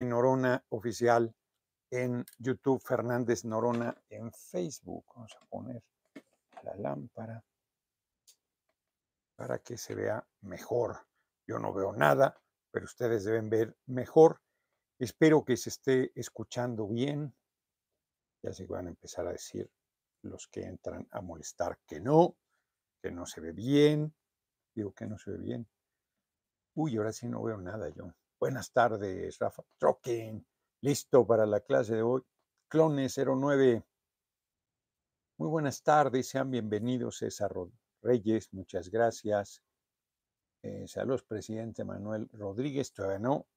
Norona Oficial en YouTube, Fernández Norona en Facebook. Vamos a poner la lámpara para que se vea mejor. Yo no veo nada, pero ustedes deben ver mejor. Espero que se esté escuchando bien. Ya se van a empezar a decir los que entran a molestar que no, que no se ve bien. Digo que no se ve bien. Uy, ahora sí no veo nada yo. Buenas tardes, Rafa Trocken. Listo para la clase de hoy. Clones 09. Muy buenas tardes, sean bienvenidos, César Reyes, muchas gracias. Eh, saludos, presidente Manuel Rodríguez, todavía no.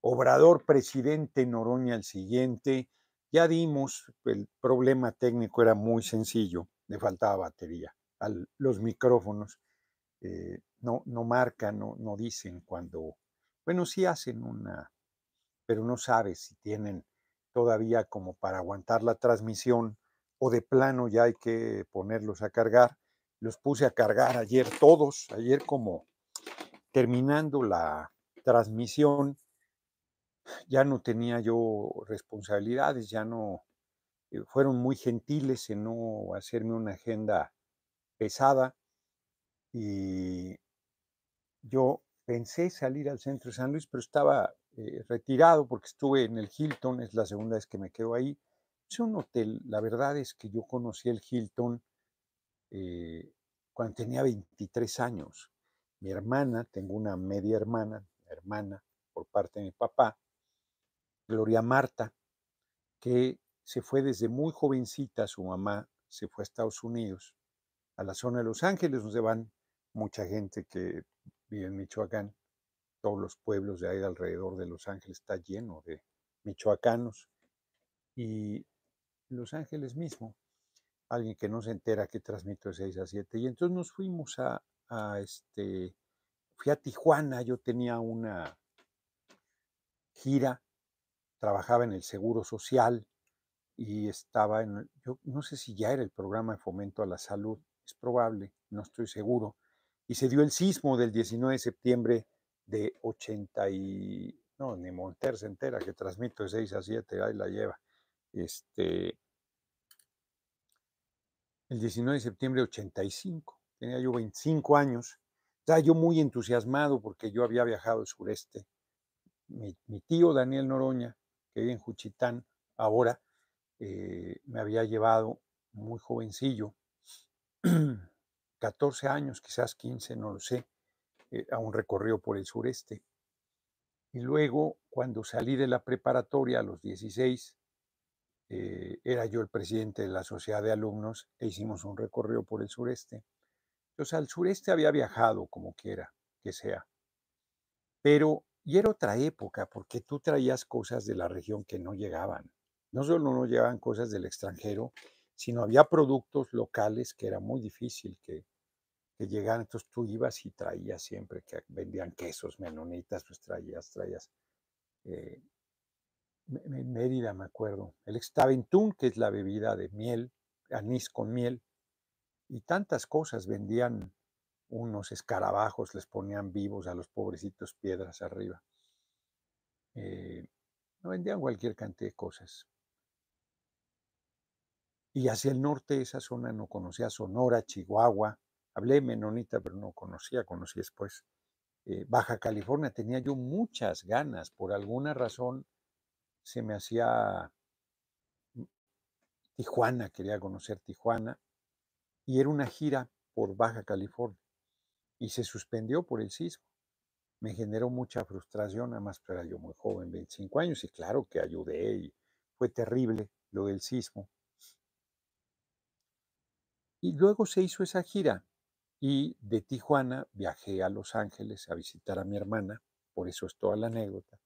Obrador, presidente Noroña, el siguiente. Ya dimos, el problema técnico era muy sencillo, le faltaba batería. a los micrófonos eh, no, no marcan, no, no dicen cuando bueno, sí hacen una, pero no sabes si tienen todavía como para aguantar la transmisión o de plano ya hay que ponerlos a cargar. Los puse a cargar ayer todos, ayer como terminando la transmisión, ya no tenía yo responsabilidades, ya no, eh, fueron muy gentiles en no hacerme una agenda pesada y yo pensé salir al centro de San Luis, pero estaba eh, retirado porque estuve en el Hilton, es la segunda vez que me quedo ahí. Es un hotel, la verdad es que yo conocí el Hilton eh, cuando tenía 23 años. Mi hermana, tengo una media hermana, hermana por parte de mi papá, Gloria Marta, que se fue desde muy jovencita, su mamá se fue a Estados Unidos, a la zona de Los Ángeles, donde van mucha gente que vive en Michoacán. Todos los pueblos de ahí alrededor de Los Ángeles está lleno de michoacanos. Y Los Ángeles mismo, alguien que no se entera que transmito de 6 a 7. Y entonces nos fuimos a, a este, fui a Tijuana, yo tenía una gira, trabajaba en el Seguro Social y estaba en, yo no sé si ya era el programa de fomento a la salud, es probable, no estoy seguro, y se dio el sismo del 19 de septiembre de 80 y, no, ni Monter se entera que transmito de 6 a 7, ahí la lleva. Este, el 19 de septiembre de 85, tenía yo 25 años, estaba yo muy entusiasmado porque yo había viajado al sureste. Mi, tío Daniel Noroña, que vive en Juchitán, ahora eh, me había llevado muy jovencillo 14 años, quizás 15, no lo sé, eh, a un recorrido por el sureste. Y luego, cuando salí de la preparatoria a los 16, eh, era yo el presidente de la sociedad de alumnos e hicimos un recorrido por el sureste. Entonces, al sureste había viajado como quiera que sea. Pero, y era otra época, porque tú traías cosas de la región que no llegaban. No solo no llegaban cosas del extranjero, sino había productos locales que era muy difícil que, que llegaran. Entonces tú ibas y traías siempre que vendían quesos menonitas, pues traías, traías. Eh, Mérida me acuerdo, el extaventún, que es la bebida de miel, anís con miel, y tantas cosas vendían unos escarabajos, les ponían vivos a los pobrecitos piedras arriba. Eh, no vendían cualquier cantidad de cosas. Y hacia el norte, esa zona no conocía Sonora, Chihuahua. Hablé menonita, pero no conocía, conocí después. Eh, Baja California, tenía yo muchas ganas, por alguna razón se me hacía Tijuana, quería conocer Tijuana, y era una gira por Baja California, y se suspendió por el sismo. Me generó mucha frustración, además era yo muy joven, 25 años, y claro que ayudé, y fue terrible lo del sismo. Y luego se hizo esa gira y de Tijuana viajé a Los Ángeles a visitar a mi hermana, por eso es toda la anécdota.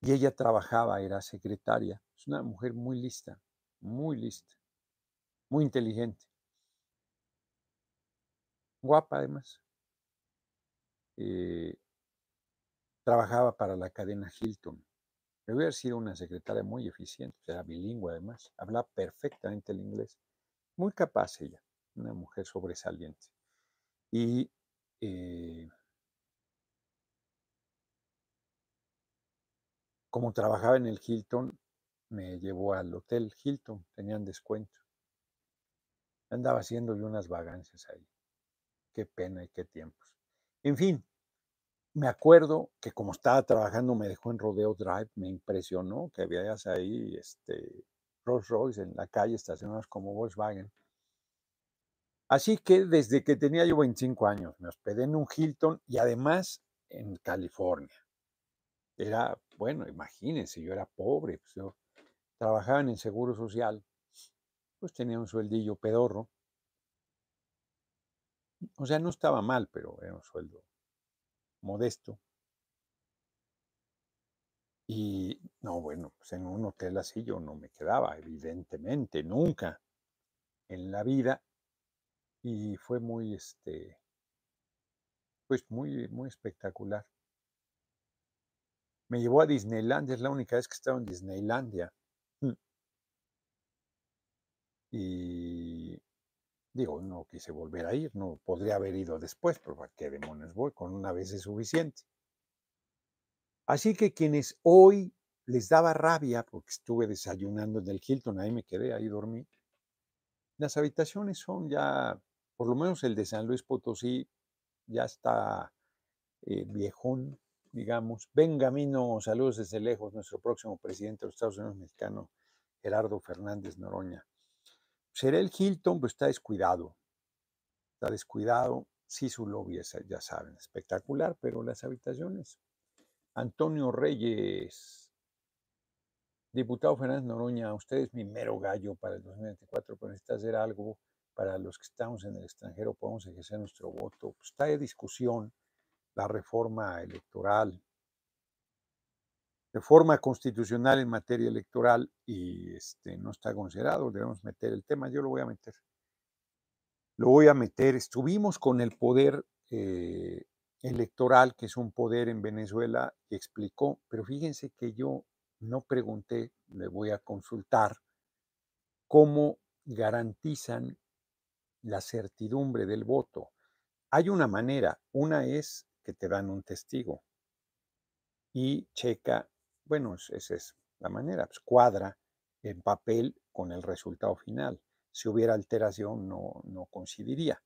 Y ella trabajaba, era secretaria, es una mujer muy lista, muy lista, muy inteligente, guapa además. Eh, trabajaba para la cadena Hilton. Debe haber sido una secretaria muy eficiente, era bilingüe además, hablaba perfectamente el inglés. Muy capaz ella, una mujer sobresaliente. Y eh como trabajaba en el Hilton, me llevó al Hotel Hilton, tenían descuento. Andaba haciendo yo unas vagancias ahí. Qué pena y qué tiempos. En fin, me acuerdo que como estaba trabajando me dejó en Rodeo Drive, me impresionó que veías ahí este Rolls Royce en la calle estacionados como Volkswagen. Así que desde que tenía yo 25 años me hospedé en un Hilton y además en California. Era, bueno, imagínense, yo era pobre, pues yo trabajaba en el Seguro Social, pues tenía un sueldillo pedorro. O sea, no estaba mal, pero era un sueldo modesto. Y no, bueno, pues en un hotel así yo no me quedaba, evidentemente, nunca en la vida. Y fue muy, este, pues muy, muy espectacular. Me llevó a Disneylandia, es la única vez que he estado en Disneylandia. Mm. Y digo, no quise volver a ir, no podría haber ido después, pero ¿para qué demonios voy? Con una vez es suficiente. Así que quienes hoy les daba rabia, porque estuve desayunando en el Hilton, ahí me quedé, ahí dormí, las habitaciones son ya, por lo menos el de San Luis Potosí, ya está eh, viejón, digamos. Benjamino, saludos desde lejos, nuestro próximo presidente de los Estados Unidos mexicano, Gerardo Fernández Noroña. Será el Hilton, pues está descuidado. Está descuidado. Sí, su lobby es, ya saben, espectacular, pero las habitaciones. Antonio Reyes, diputado Fernández Noroña, usted es mi mero gallo para el 2024, pero necesita hacer algo para los que estamos en el extranjero, podemos ejercer nuestro voto. Pues está de discusión la reforma electoral, reforma constitucional en materia electoral y este, no está considerado, debemos meter el tema, yo lo voy a meter. Lo voy a meter, estuvimos con el poder eh, electoral, que es un poder en Venezuela, explicó, pero fíjense que yo no pregunté, le voy a consultar cómo garantizan la certidumbre del voto. Hay una manera, una es que te dan un testigo y checa bueno, esa es la manera, pues cuadra en papel con el resultado final. Si hubiera alteración, no, no coincidiría.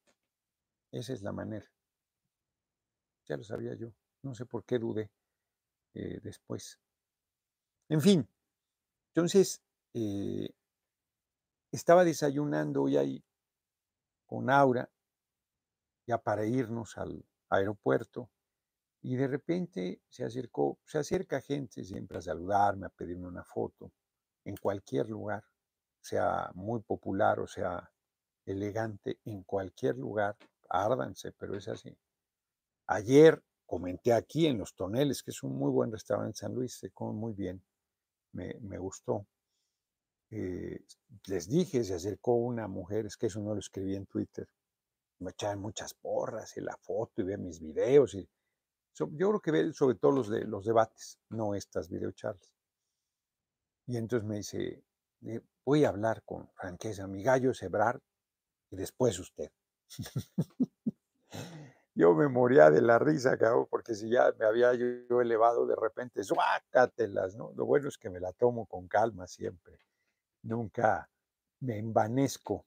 Esa es la manera. Ya lo sabía yo. No sé por qué dudé eh, después. En fin, entonces eh, estaba desayunando hoy ahí con Aura, ya para irnos al aeropuerto, y de repente se acercó, se acerca gente siempre a saludarme, a pedirme una foto, en cualquier lugar, sea muy popular o sea elegante, en cualquier lugar, árdanse, pero es así. Ayer comenté aquí en Los Toneles, que es un muy buen restaurante en San Luis, se come muy bien, me, gustó. Eh, les dije, se acercó una mujer, es que eso no lo escribí en Twitter, me echaban muchas porras y la foto y ve mis videos y yo creo que ve sobre todo los, de, los debates, no estas videocharlas. Y entonces me dice, voy a hablar con franqueza, mi gallo Sebrar y después usted. yo me moría de la risa, cabrón, porque si ya me había yo elevado de repente, suácatelas, ¿no? Lo bueno es que me la tomo con calma siempre. Nunca me envanezco.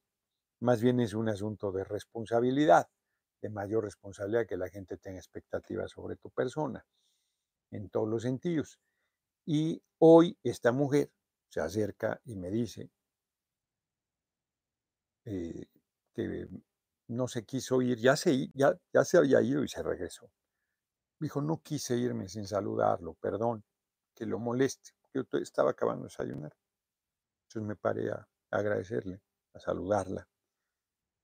Más bien es un asunto de responsabilidad de mayor responsabilidad que la gente tenga expectativas sobre tu persona, en todos los sentidos. Y hoy esta mujer se acerca y me dice eh, que no se quiso ir, ya se, ya, ya se había ido y se regresó. Dijo, no quise irme sin saludarlo, perdón, que lo moleste. Yo estaba acabando de desayunar. Entonces me paré a agradecerle, a saludarla.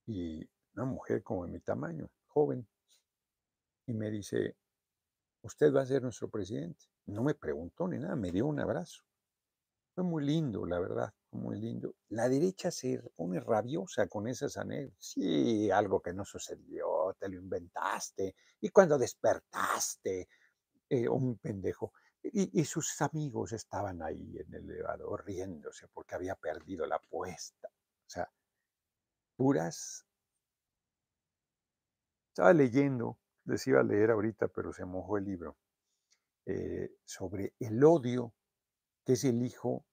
Y una mujer como de mi tamaño, joven, y me dice, usted va a ser nuestro presidente. No me preguntó ni nada, me dio un abrazo. Fue muy lindo, la verdad, muy lindo. La derecha se pone rabiosa con esas anécdotas. Sí, algo que no sucedió, te lo inventaste. Y cuando despertaste, eh, un pendejo. Y, y, sus amigos estaban ahí en el elevador riéndose porque había perdido la apuesta. O sea, puras estaba leyendo, les iba a leer ahorita, pero se mojó el libro, eh, sobre el odio que es el hijo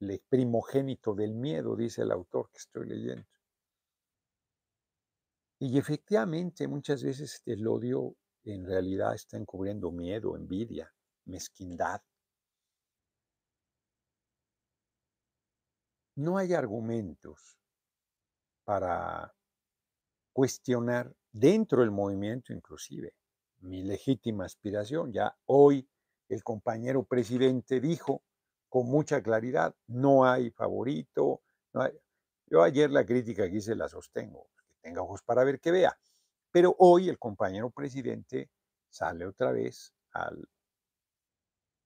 el primogénito del miedo, dice el autor que estoy leyendo. Y efectivamente muchas veces el odio en realidad está encubriendo miedo, envidia, mezquindad. No hay argumentos para cuestionar dentro del movimiento inclusive mi legítima aspiración. Ya hoy el compañero presidente dijo con mucha claridad, no hay favorito. Yo ayer la crítica que hice la sostengo, que tenga ojos para ver que vea. Pero hoy el compañero presidente sale otra vez al,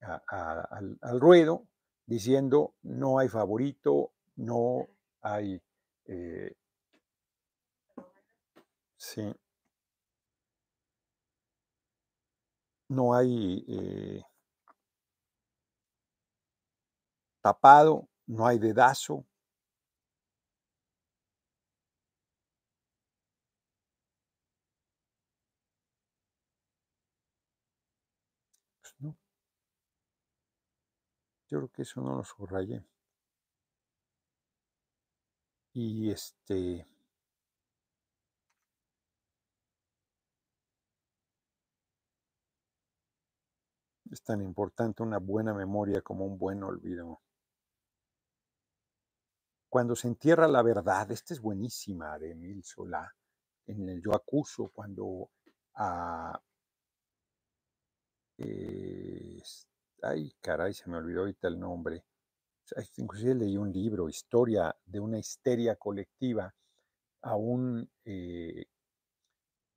al, ruedo diciendo no hay favorito, no hay... Eh, sí. No hay eh, tapado, no hay dedazo. Pues. Yo creo que eso no lo subrayé. Y este. Es tan importante una buena memoria como un buen olvido. Cuando se entierra la verdad, esta es buenísima de Emil Solá, en el Yo Acuso, cuando a... ay, caray, se me olvidó ahorita el nombre. Inclusive leí un libro, Historia de una histeria colectiva, a un eh,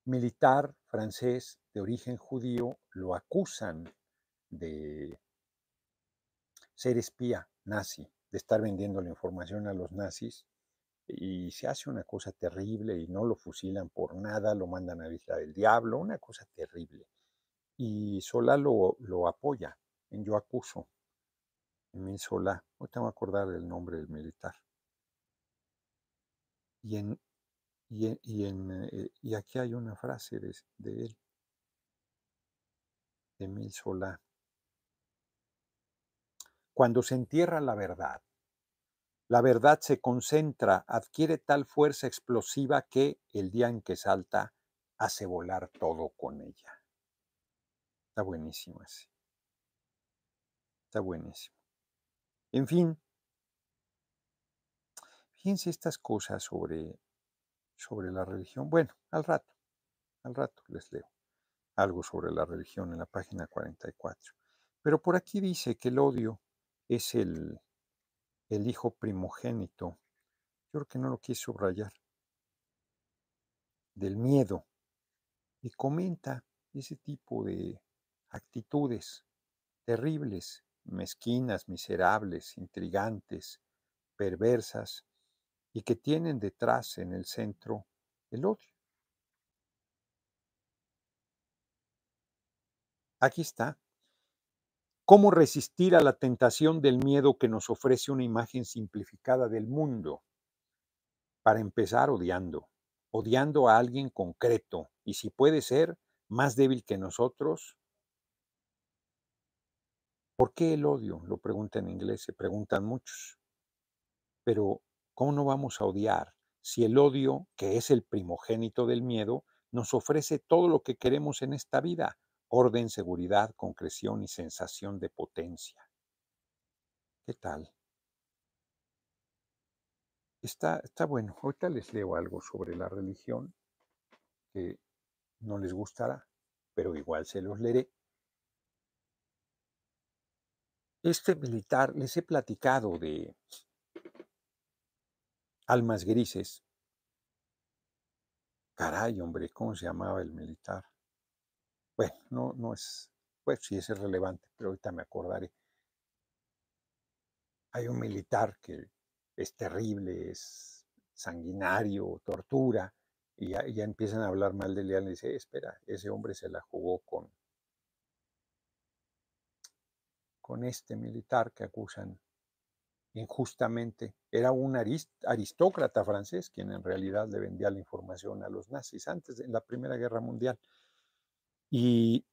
militar francés de origen judío, lo acusan de ser espía nazi de estar vendiendo la información a los nazis y se hace una cosa terrible y no lo fusilan por nada, lo mandan a Isla del Diablo, una cosa terrible. Y Solá lo, lo apoya en Yo Acuso, en Solá, no tengo que acordar del nombre del militar. Y, en, y, en, eh, y aquí hay una frase de, de él, de Emil Solá. Cuando se entierra la verdad, la verdad se concentra, adquiere tal fuerza explosiva que el día en que salta hace volar todo con ella. Está buenísimo. Está buenísimo. En fin, fíjense estas cosas sobre, sobre la religión. Bueno, al rato, al rato les leo algo sobre la religión en la página 44. Pero por aquí dice que el odio es el, el hijo primogénito. Yo creo que no lo quise subrayar. Del miedo. Y comenta ese tipo de actitudes terribles, mezquinas, miserables, intrigantes, perversas, y que tienen detrás en el centro el odio. Aquí está. ¿Cómo resistir a la tentación del miedo que nos ofrece una imagen simplificada del mundo? Para empezar, odiando, odiando a alguien concreto y si puede ser más débil que nosotros. ¿Por qué el odio? Lo pregunta en inglés, se preguntan muchos. Pero, ¿cómo no vamos a odiar si el odio, que es el primogénito del miedo, nos ofrece todo lo que queremos en esta vida? Orden, seguridad, concreción y sensación de potencia. ¿Qué tal? Está, está bueno. Ahorita les leo algo sobre la religión que no les gustará, pero igual se los leeré. Este militar, les he platicado de almas grises. Caray, hombre, ¿cómo se llamaba el militar? Bueno, no, no es, pues sí es relevante, pero ahorita me acordaré. Hay un militar que es terrible, es sanguinario, tortura, y ya, empiezan a hablar mal de él y dice, espera, ese hombre se la jugó con, con este militar que acusan injustamente. Era un aristócrata francés quien en realidad le vendía la información a los nazis antes de la Primera Guerra Mundial. Y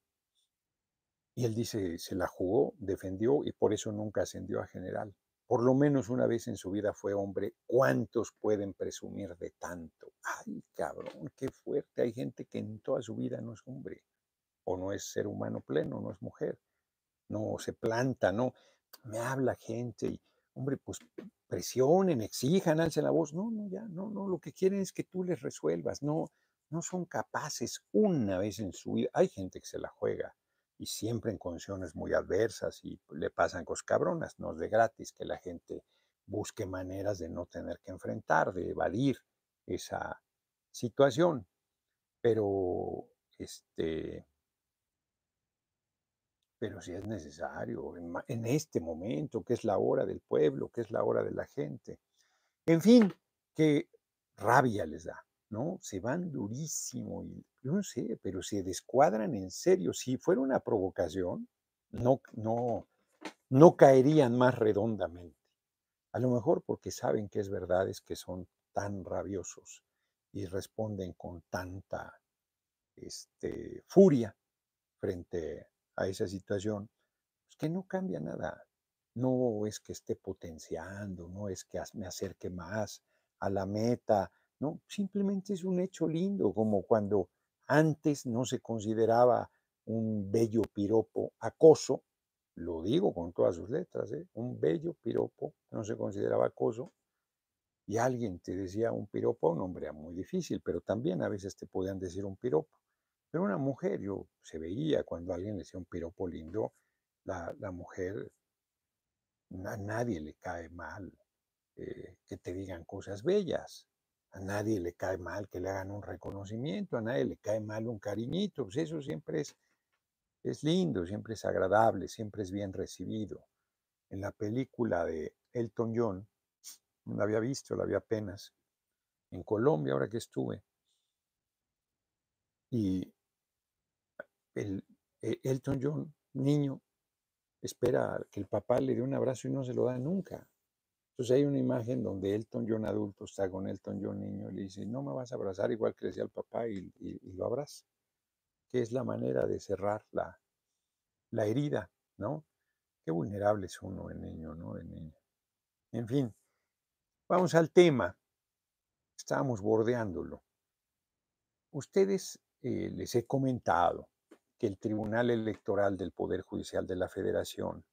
él dice, se la jugó, defendió y por eso nunca ascendió a general. Por lo menos una vez en su vida fue hombre. ¿Cuántos pueden presumir de tanto? Ay, cabrón, qué fuerte. Hay gente que en toda su vida no es hombre, o no es ser humano pleno, no es mujer, no se planta, no. Me habla gente y, hombre, pues presionen, exijan, alcen la voz. No, no, ya, no, no. Lo que quieren es que tú les resuelvas. No, no son capaces una vez en su vida. Hay gente que se la juega y siempre en condiciones muy adversas y le pasan cosas cabronas, no es de gratis que la gente busque maneras de no tener que enfrentar, de evadir esa situación. Pero este pero si es necesario, en, en, este momento, que es la hora del pueblo, que es la hora de la gente. En fin, qué rabia les da. ¿No? Se van durísimo y no sé, pero se descuadran en serio. Si fuera una provocación, no, no, no caerían más redondamente. A lo mejor porque saben que es verdad, es que son tan rabiosos y responden con tanta este, furia frente a esa situación, pues que no cambia nada. No es que esté potenciando, no es que me acerque más a la meta, no, simplemente es un hecho lindo, como cuando antes no se consideraba un bello piropo acoso, lo digo con todas sus letras, ¿eh? un bello piropo no se consideraba acoso, y alguien te decía un piropo, un hombre muy difícil, pero también a veces te podían decir un piropo. Pero una mujer, yo se veía cuando alguien decía un piropo lindo, la, mujer, a nadie le cae mal eh, que te digan cosas bellas. A nadie le cae mal que le hagan un reconocimiento, a nadie le cae mal un cariñito, pues eso siempre es, es lindo, siempre es agradable, siempre es bien recibido. En la película de Elton John, no la había visto, la había apenas, en Colombia ahora que estuve, y el, e, Elton John, niño, espera que el papá le dé un abrazo y no se lo da nunca. Entonces hay una imagen donde Elton John adulto está con Elton John niño y le dice, no me vas a abrazar igual que le decía al papá y, lo abraza, que es la manera de cerrar la, la herida, ¿no? Qué vulnerable es uno el niño, ¿no? El niño. En fin, vamos al tema. Estábamos bordeándolo. Ustedes eh, les he comentado que el Tribunal Electoral del Poder Judicial de la Federación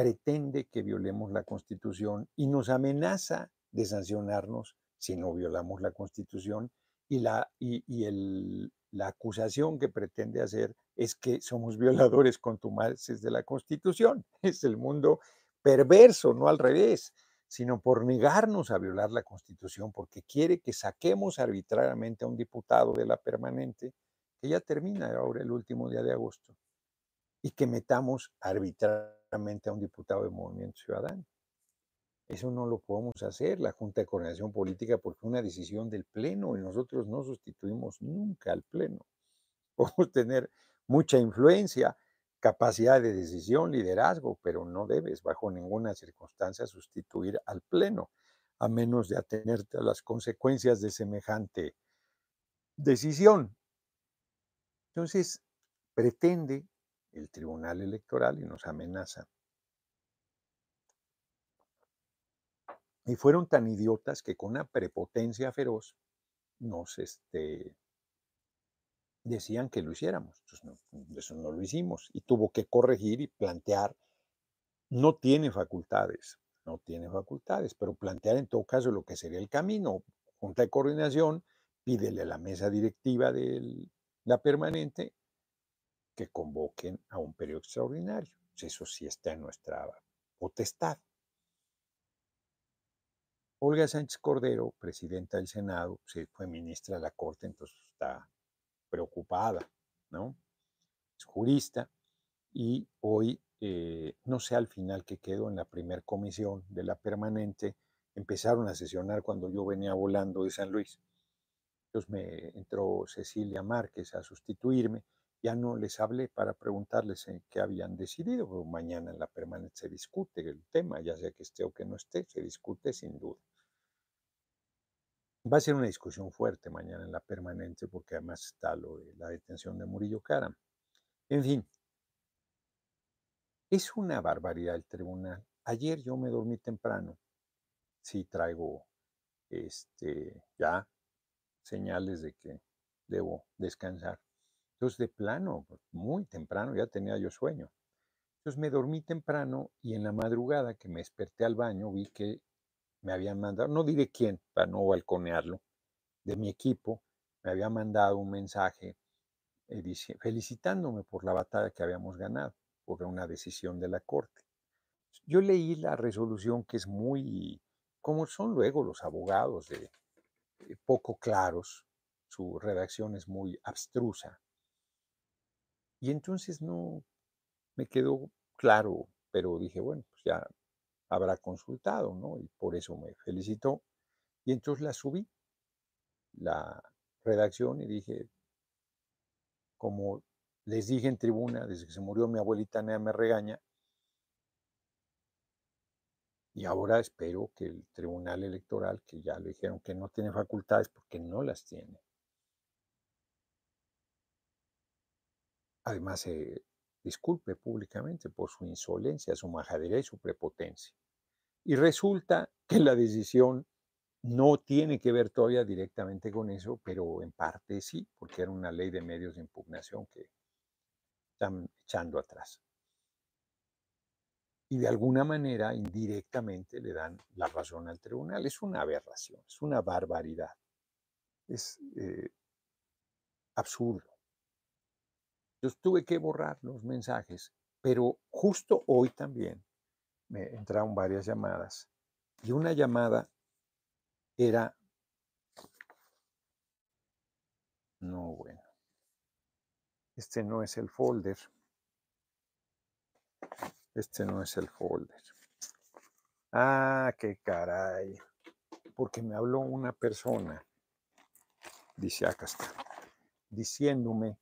pretende que violemos la Constitución y nos amenaza de sancionarnos si no violamos la Constitución y la, y, el, la acusación que pretende hacer es que somos violadores contumaces de la Constitución. Es el mundo perverso, no al revés, sino por negarnos a violar la Constitución, porque quiere que saquemos arbitrariamente a un diputado de la permanente, que ya termina ahora el último día de agosto, y que metamos arbitrariamente a un diputado de Movimiento Ciudadano. Eso no lo podemos hacer, la Junta de Coordinación Política, porque es una decisión del Pleno y nosotros no sustituimos nunca al Pleno. Podemos tener mucha influencia, capacidad de decisión, liderazgo, pero no debes bajo ninguna circunstancia sustituir al Pleno, a menos de atenerte a las consecuencias de semejante decisión. Entonces, pretende el Tribunal Electoral y nos amenaza. Y fueron tan idiotas que con una prepotencia feroz nos este, decían que lo hiciéramos. eso no lo hicimos. Y tuvo que corregir y plantear. No tiene facultades, no tiene facultades, pero plantear en todo caso lo que sería el camino. Junta de coordinación, pídele a la mesa directiva de la permanente que convoquen a un periodo extraordinario. Eso sí está en nuestra potestad. Olga Sánchez Cordero, presidenta del Senado, se fue ministra de la Corte, entonces está preocupada, ¿no? Es jurista y hoy, eh, no sé al final qué quedó en la primera comisión de la permanente, empezaron a sesionar cuando yo venía volando de San Luis. Entonces me entró Cecilia Márquez a sustituirme ya no les hablé para preguntarles qué habían decidido, pero mañana en la permanente se discute el tema, ya sea que esté o que no esté, se discute sin duda. Va a ser una discusión fuerte mañana en la permanente porque además está lo de la detención de Murillo Cara. En fin, Es una barbaridad el tribunal. Ayer yo me dormí temprano. Sí traigo este, ya señales de que debo descansar. Entonces, de plano, muy temprano, ya tenía yo sueño. Entonces me dormí temprano y en la madrugada que me desperté al baño vi que me habían mandado, no diré quién, para no balconearlo, de mi equipo, me había mandado un mensaje eh, felicitándome por la batalla que habíamos ganado, por una decisión de la Corte. Yo leí la resolución que es muy, como son luego los abogados de eh, poco claros, su redacción es muy abstrusa. Y entonces no me quedó claro, pero dije, bueno, pues ya habrá consultado, ¿no? Y por eso me felicitó. Y entonces la subí, la redacción, y dije, como les dije en tribuna, desde que se murió mi abuelita, Nea me regaña, y ahora espero que el Tribunal Electoral, que ya le dijeron que no tiene facultades porque no las tiene, además se disculpe públicamente por su insolencia, su majadería y su prepotencia. Y resulta que la decisión no tiene que ver todavía directamente con eso, pero en parte sí, porque era una ley de medios de impugnación que están echando atrás. Y de alguna manera, indirectamente, le dan la razón al tribunal. Es una aberración, es una barbaridad. Es eh, absurdo. Yo tuve que borrar los mensajes, pero justo hoy también me entraron varias llamadas. Y una llamada era, no, bueno, este no es el folder. Este no es el folder. Ah, qué caray. Porque me habló una persona, dice acá está, diciéndome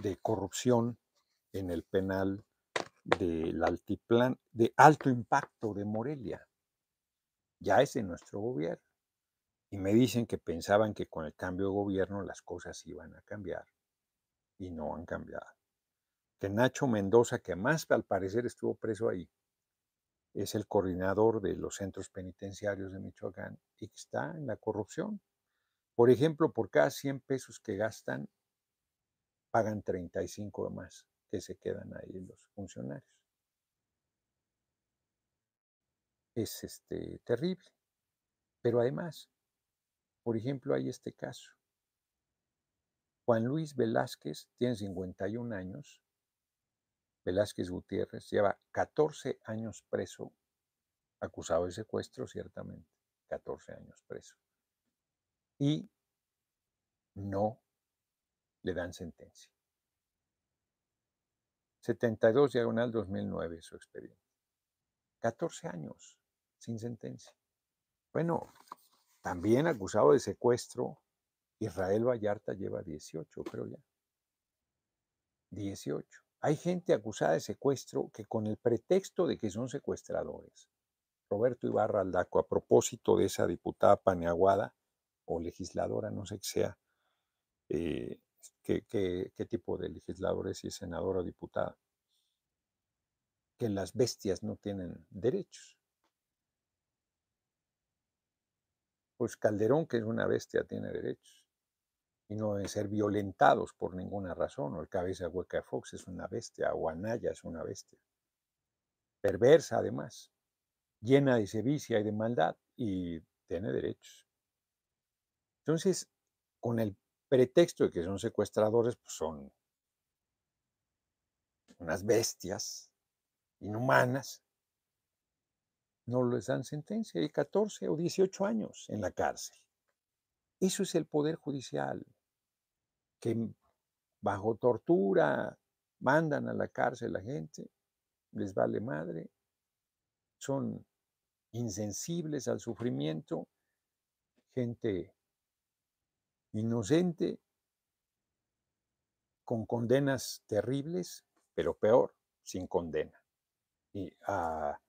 de corrupción en el penal del altiplan, de alto impacto de Morelia. Ya es de nuestro gobierno. Y me dicen que pensaban que con el cambio de gobierno las cosas iban a cambiar. Y no han cambiado. Que Nacho Mendoza, que más al parecer estuvo preso ahí, es el coordinador de los centros penitenciarios de Michoacán y que está en la corrupción. Por ejemplo, por cada 100 pesos que gastan, pagan 35 de más que se quedan ahí los funcionarios. Es este, terrible. Pero además, por ejemplo, hay este caso. Juan Luis Velázquez tiene 51 años. Velázquez Gutiérrez lleva 14 años preso, acusado de secuestro, ciertamente. 14 años preso. Y no le dan sentencia. 72 diagonal 2009 su expediente. 14 años sin sentencia. Bueno, también acusado de secuestro, Israel Vallarta lleva 18, creo ya. 18. Hay gente acusada de secuestro que con el pretexto de que son secuestradores, Roberto Ibarra Aldaco, a propósito de esa diputada paneaguada o legisladora, no sé qué sea, eh, qué, tipo de legisladores, si es senador o diputada, que las bestias no tienen derechos. Pues Calderón, que es una bestia, tiene derechos. Y no deben ser violentados por ninguna razón. O el cabeza hueca de Fox es una bestia, o Anaya es una bestia. Perversa además, llena de sevicia y de maldad, y tiene derechos. Entonces, con el pretexto de que son secuestradores, pues son unas bestias inhumanas, no les dan sentencia de 14 o 18 años en la cárcel. Eso es el poder judicial, que bajo tortura mandan a la cárcel a la gente, les vale madre, son insensibles al sufrimiento, gente inocente, con condenas terribles, pero peor, sin condena. Y a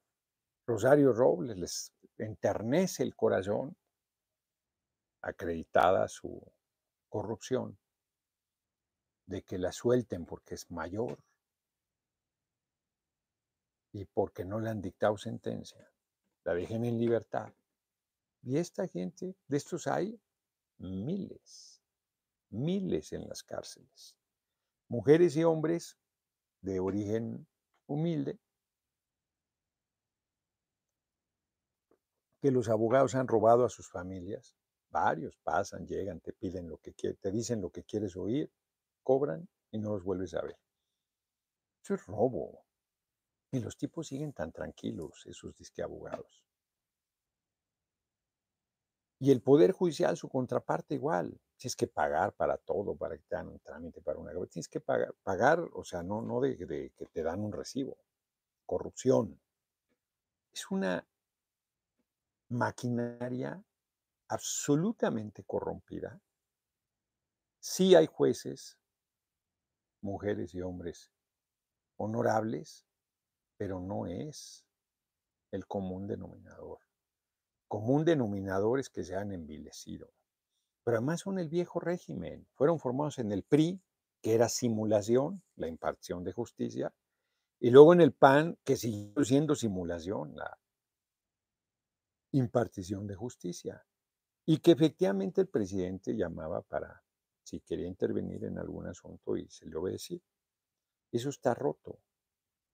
Rosario Robles les enternece el corazón, acreditada su corrupción, de que la suelten porque es mayor. y porque no le han dictado sentencia, la dejen en libertad. Y esta gente, de estos hay miles, miles en las cárceles. Mujeres y hombres de origen humilde, que los abogados han robado a sus familias. Varios pasan, llegan, te piden lo que te dicen lo que quieres oír, cobran y no los vuelves a ver. Eso es robo. Y los tipos siguen tan tranquilos, esos disque abogados. Y el Poder Judicial, su contraparte igual. Tienes que pagar para todo, para que te dan un trámite, para una... Tienes que pagar, pagar o sea, no, no de, de que te dan un recibo. Corrupción. Es una maquinaria absolutamente corrompida. Sí hay jueces, mujeres y hombres honorables, pero no es el común denominador común denominadores que se han envilecido. Pero además son el viejo régimen. Fueron formados en el PRI, que era simulación, la impartición de justicia, y luego en el PAN, que siguió siendo simulación, la impartición de justicia. Y que efectivamente el presidente llamaba para, si quería intervenir en algún asunto y se le obedecía. Eso está roto,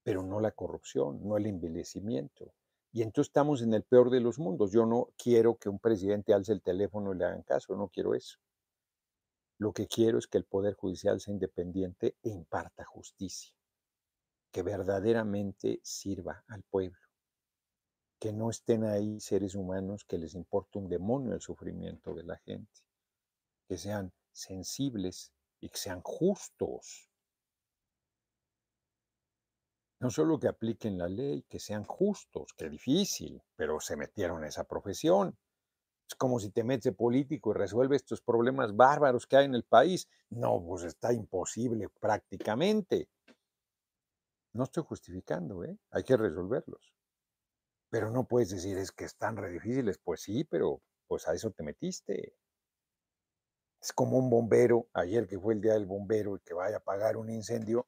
pero no la corrupción, no el envilecimiento, y entonces estamos en el peor de los mundos. Yo no quiero que un presidente alce el teléfono y le hagan caso, no quiero eso. Lo que quiero es que el Poder Judicial sea independiente e imparta justicia, que verdaderamente sirva al pueblo, que no estén ahí seres humanos que les importa un demonio el sufrimiento de la gente, que sean sensibles y que sean justos no solo que apliquen la ley, que sean justos, que difícil, pero se metieron en esa profesión. Es como si te metes político y resuelves estos problemas bárbaros que hay en el país. No, pues está imposible prácticamente. No estoy justificando, ¿eh? Hay que resolverlos. Pero no puedes decir es que están re difíciles. Pues sí, pero pues a eso te metiste. Es como un bombero, ayer que fue el día del bombero y que vaya a apagar un incendio,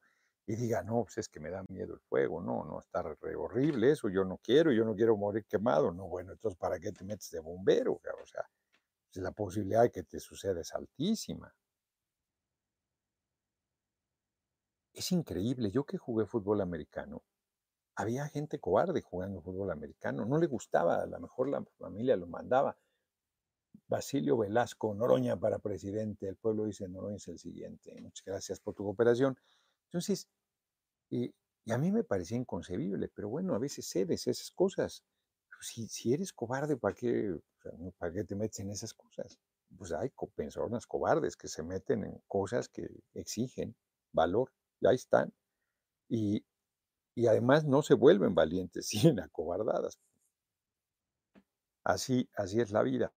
y diga, no, pues es que me da miedo el fuego, no, no, está horrible eso, yo no quiero, yo no quiero morir quemado, no, bueno, entonces, ¿para qué te metes de bombero? O sea, pues, la posibilidad de que te suceda es altísima. Es increíble, yo que jugué fútbol americano, había gente cobarde jugando fútbol americano, no le gustaba, a lo mejor la familia lo mandaba. Basilio Velasco, Noroña para presidente, el pueblo dice Noroña es el siguiente, muchas gracias por tu cooperación. Entonces, y, a mí me parecía inconcebible, pero bueno, a veces cedes esas cosas. Si, si eres cobarde, ¿para qué, ¿para qué te metes en esas cosas? Pues hay personas cobardes que se meten en cosas que exigen valor, y ahí están. Y, y además no se vuelven valientes, siguen acobardadas. Así, así es la vida.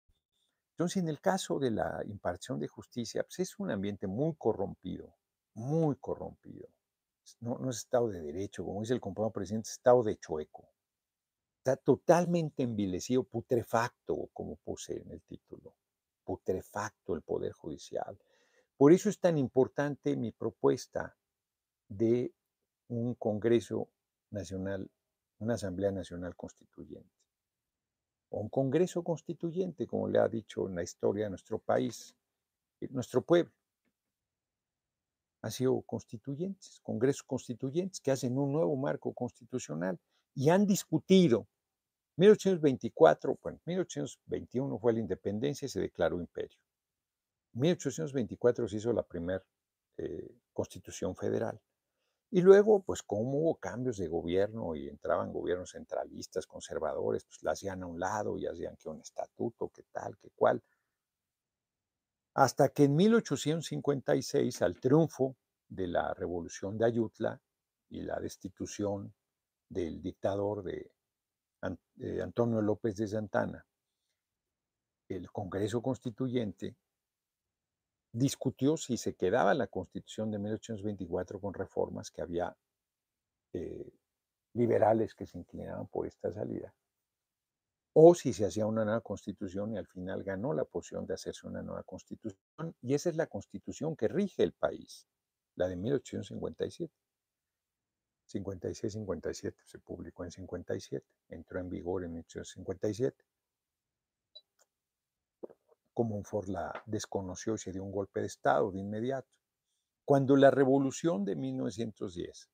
Entonces, en el caso de la impartición de justicia, pues es un ambiente muy corrompido, muy corrompido no, no es Estado de Derecho, como dice el compañero presidente, es Estado de chueco. Está totalmente envilecido, putrefacto, como puse en el título. Putrefacto el Poder Judicial. Por eso es tan importante mi propuesta de un Congreso Nacional, una Asamblea Nacional Constituyente. O un Congreso Constituyente, como le ha dicho en la historia de nuestro país, eh, nuestro pueblo han sido constituyentes, congresos constituyentes que hacen un nuevo marco constitucional y han discutido. 1824, bueno, 1821 fue la independencia y se declaró imperio. 1824 se hizo la primera eh, constitución federal. Y luego, pues como hubo cambios de gobierno y entraban gobiernos centralistas, conservadores, pues la hacían a un lado y hacían que un estatuto, que tal, que cual hasta que en 1856, al triunfo de la revolución de Ayutla y la destitución del dictador de, Antonio López de Santana, el Congreso Constituyente discutió si se quedaba la Constitución de 1824 con reformas que había eh, liberales que se inclinaban por esta salida o si se hacía una nueva constitución y al final ganó la posición de hacerse una nueva constitución. Y esa es la constitución que rige el país, la de 1857. 56-57, se publicó en 57, entró en vigor en 1957. Ford la desconoció y se dio un golpe de Estado de inmediato. Cuando la revolución de 1910,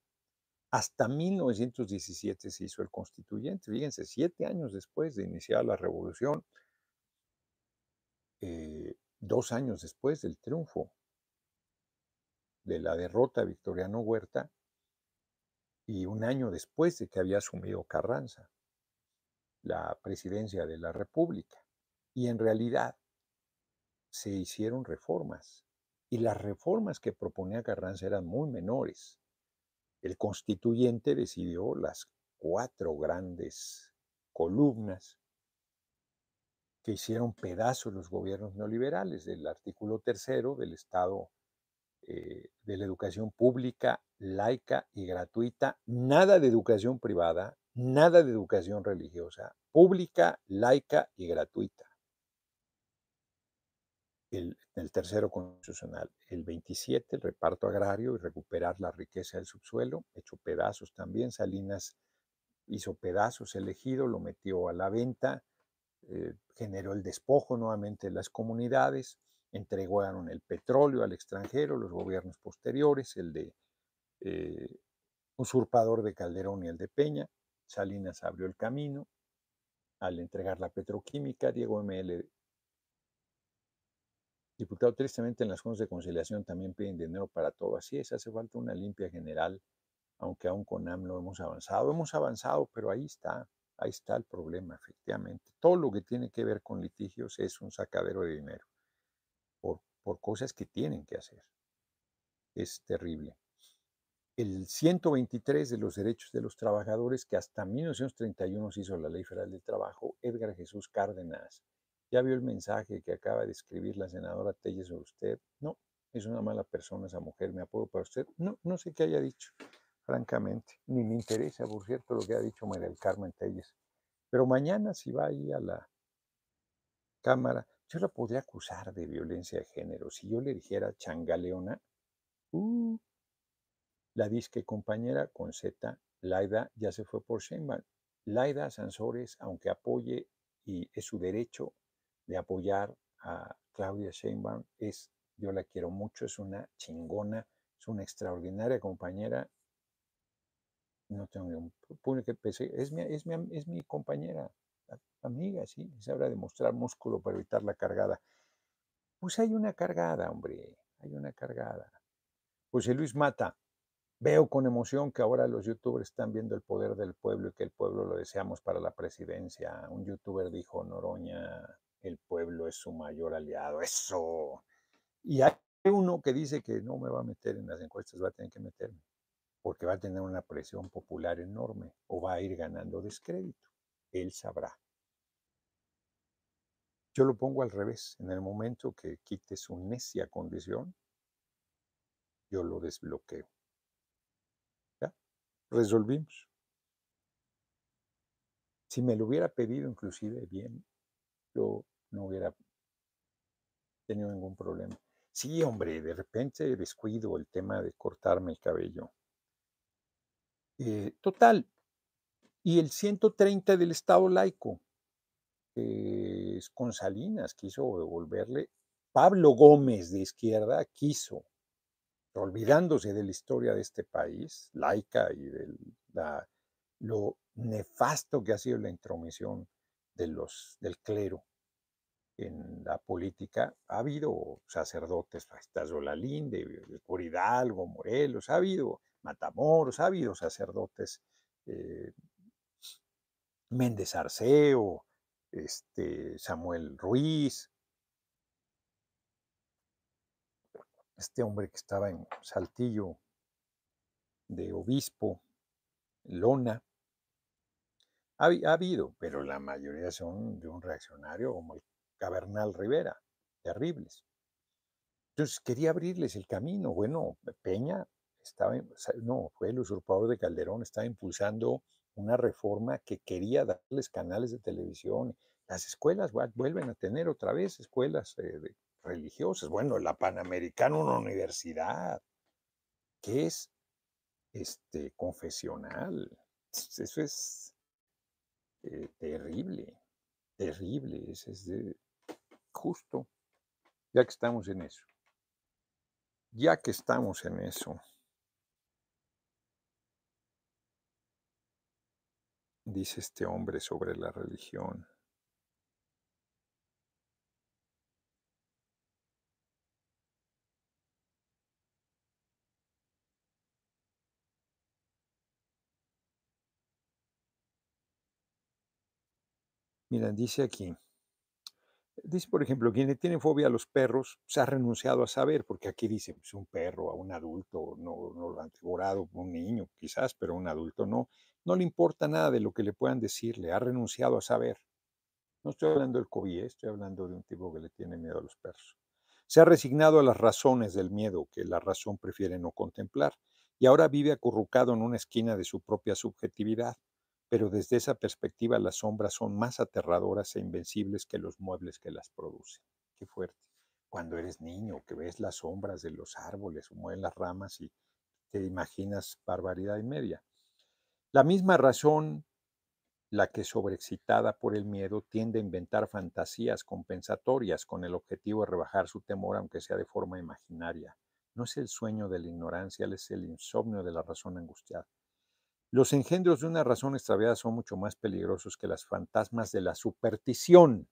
hasta 1917 se hizo el constituyente, fíjense, siete años después de iniciar la revolución, eh, dos años después del triunfo. De la derrota de Victoriano Huerta. Y un año después de que había asumido Carranza. La presidencia de la República. Y en realidad se hicieron reformas. Y las reformas que proponía Carranza eran muy menores. El constituyente decidió las cuatro grandes columnas que hicieron pedazos los gobiernos neoliberales del artículo tercero del Estado eh, de la educación pública, laica y gratuita, nada de educación privada, nada de educación religiosa, pública, laica y gratuita el, tercero constitucional, el 27, el reparto agrario y recuperar la riqueza del subsuelo, hecho pedazos también. Salinas hizo pedazos elegido, lo metió a la venta, eh, generó el despojo nuevamente de las comunidades, entregaron el petróleo al extranjero, los gobiernos posteriores, el de eh, usurpador de Calderón y el de Peña. Salinas abrió el camino al entregar la petroquímica, Diego ML Diputado, tristemente en las juntas de conciliación también piden dinero para todo. Así es, hace falta una limpia general, aunque aún con AMLO hemos avanzado. Hemos avanzado, pero ahí está, ahí está el problema, efectivamente. Todo lo que tiene que ver con litigios es un sacadero de dinero por, por cosas que tienen que hacer. Es terrible. El 123 de los derechos de los trabajadores, que hasta 1931 se hizo la Ley Federal del Trabajo, Edgar Jesús Cárdenas ¿Ya vio el mensaje que acaba de escribir la senadora Telles sobre usted? No, es una mala persona esa mujer, me apoyo para usted. No, no sé qué haya dicho, francamente. Ni me interesa, por cierto, lo que ha dicho María del Carmen Telles. Pero mañana si va ahí a la Cámara, yo la podría acusar de violencia de género. Si yo le dijera changaleona, uh, la disque compañera con Z, Laida, ya se fue por Sheinbaum. Laida Sansores, aunque apoye y es su derecho, de apoyar a Claudia Sheinbaum es, yo la quiero mucho, es una chingona, es una extraordinaria compañera. No tengo ningún público que es mi, es, mi, es mi compañera, amiga, sí, se habrá de mostrar músculo para evitar la cargada. Pues hay una cargada, hombre, hay una cargada. José Luis Mata, veo con emoción que ahora los youtubers están viendo el poder del pueblo y que el pueblo lo deseamos para la presidencia. Un youtuber dijo, Noroña, el pueblo es su mayor aliado. Eso. Y hay uno que dice que no me va a meter en las encuestas, va a tener que meterme, porque va a tener una presión popular enorme o va a ir ganando descrédito. Él sabrá. Yo lo pongo al revés. En el momento que quite su necia condición, yo lo desbloqueo. ¿Ya? Resolvimos. Si me lo hubiera pedido inclusive bien, yo no hubiera tenido ningún problema. Sí, hombre, de repente descuido el tema de cortarme el cabello. Eh, total. Y el 130 del Estado laico, es con Salinas, quiso devolverle. Pablo Gómez de izquierda quiso, olvidándose de la historia de este país, laica y de lo nefasto que ha sido la intromisión de los, del clero en la política. Ha habido sacerdotes, Lalín, de Hidalgo, Morelos, ha habido Matamoros, ha habido sacerdotes, eh, Méndez Arceo, este, Samuel Ruiz, este hombre que estaba en Saltillo de obispo, Lona, ha, habido, pero la mayoría son de un reaccionario como el Cabernal Rivera, terribles. Entonces quería abrirles el camino. Bueno, Peña estaba, no, fue el usurpador de Calderón, estaba impulsando una reforma que quería darles canales de televisión. Las escuelas vuelven a tener otra vez escuelas eh, religiosas. Bueno, la Panamericana, una universidad, que es este, confesional. Eso es eh, terrible, terrible. Eso es de, justo, ya que estamos en eso. Ya que estamos en eso. Dice este hombre sobre la religión. Mira, dice aquí, dice por ejemplo, quien le tiene fobia a los perros se ha renunciado a saber, porque aquí dice, pues un perro a un adulto, no, no lo han devorado un niño quizás, pero un adulto no, no le importa nada de lo que le puedan decir, le ha renunciado a saber. No estoy hablando del COVID, estoy hablando de un tipo que le tiene miedo a los perros. Se ha resignado a las razones del miedo que la razón prefiere no contemplar y ahora vive acurrucado en una esquina de su propia subjetividad pero desde esa perspectiva las sombras son más aterradoras e invencibles que los muebles que las producen. Qué fuerte. Cuando eres niño, que ves las sombras de los árboles mueven las ramas y te imaginas barbaridad y media. La misma razón, la que sobreexcitada por el miedo tiende a inventar fantasías compensatorias con el objetivo de rebajar su temor, aunque sea de forma imaginaria. No es el sueño de la ignorancia, es el insomnio de la razón angustiada. Los engendros de una razón extraviada son mucho más peligrosos que las fantasmas de la superstición.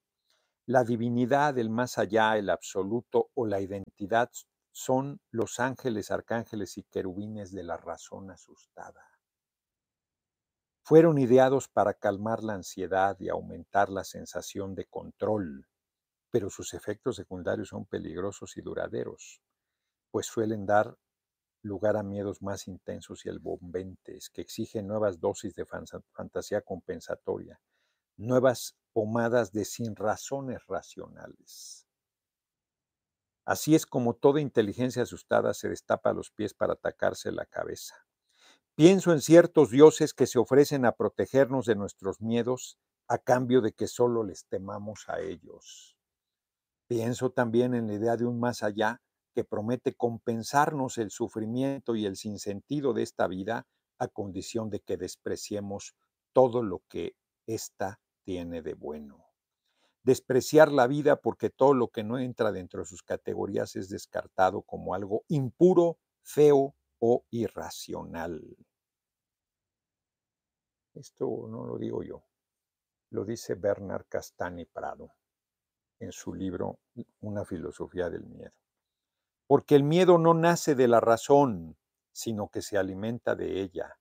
La divinidad, el más allá, el absoluto o la identidad son los ángeles, arcángeles y querubines de la razón asustada. Fueron ideados para calmar la ansiedad y aumentar la sensación de control, pero sus efectos secundarios son peligrosos y duraderos, pues suelen dar lugar a miedos más intensos y albombentes que exigen nuevas dosis de fantasía compensatoria, nuevas pomadas de sin razones racionales. Así es como toda inteligencia asustada se destapa los pies para atacarse la cabeza. Pienso en ciertos dioses que se ofrecen a protegernos de nuestros miedos a cambio de que solo les temamos a ellos. Pienso también en la idea de un más allá que promete compensarnos el sufrimiento y el sinsentido de esta vida a condición de que despreciemos todo lo que ésta tiene de bueno. Despreciar la vida porque todo lo que no entra dentro de sus categorías es descartado como algo impuro, feo o irracional. Esto no lo digo yo, lo dice Bernard Castani Prado en su libro Una filosofía del miedo porque el miedo no nace de la razón, sino que se alimenta de ella,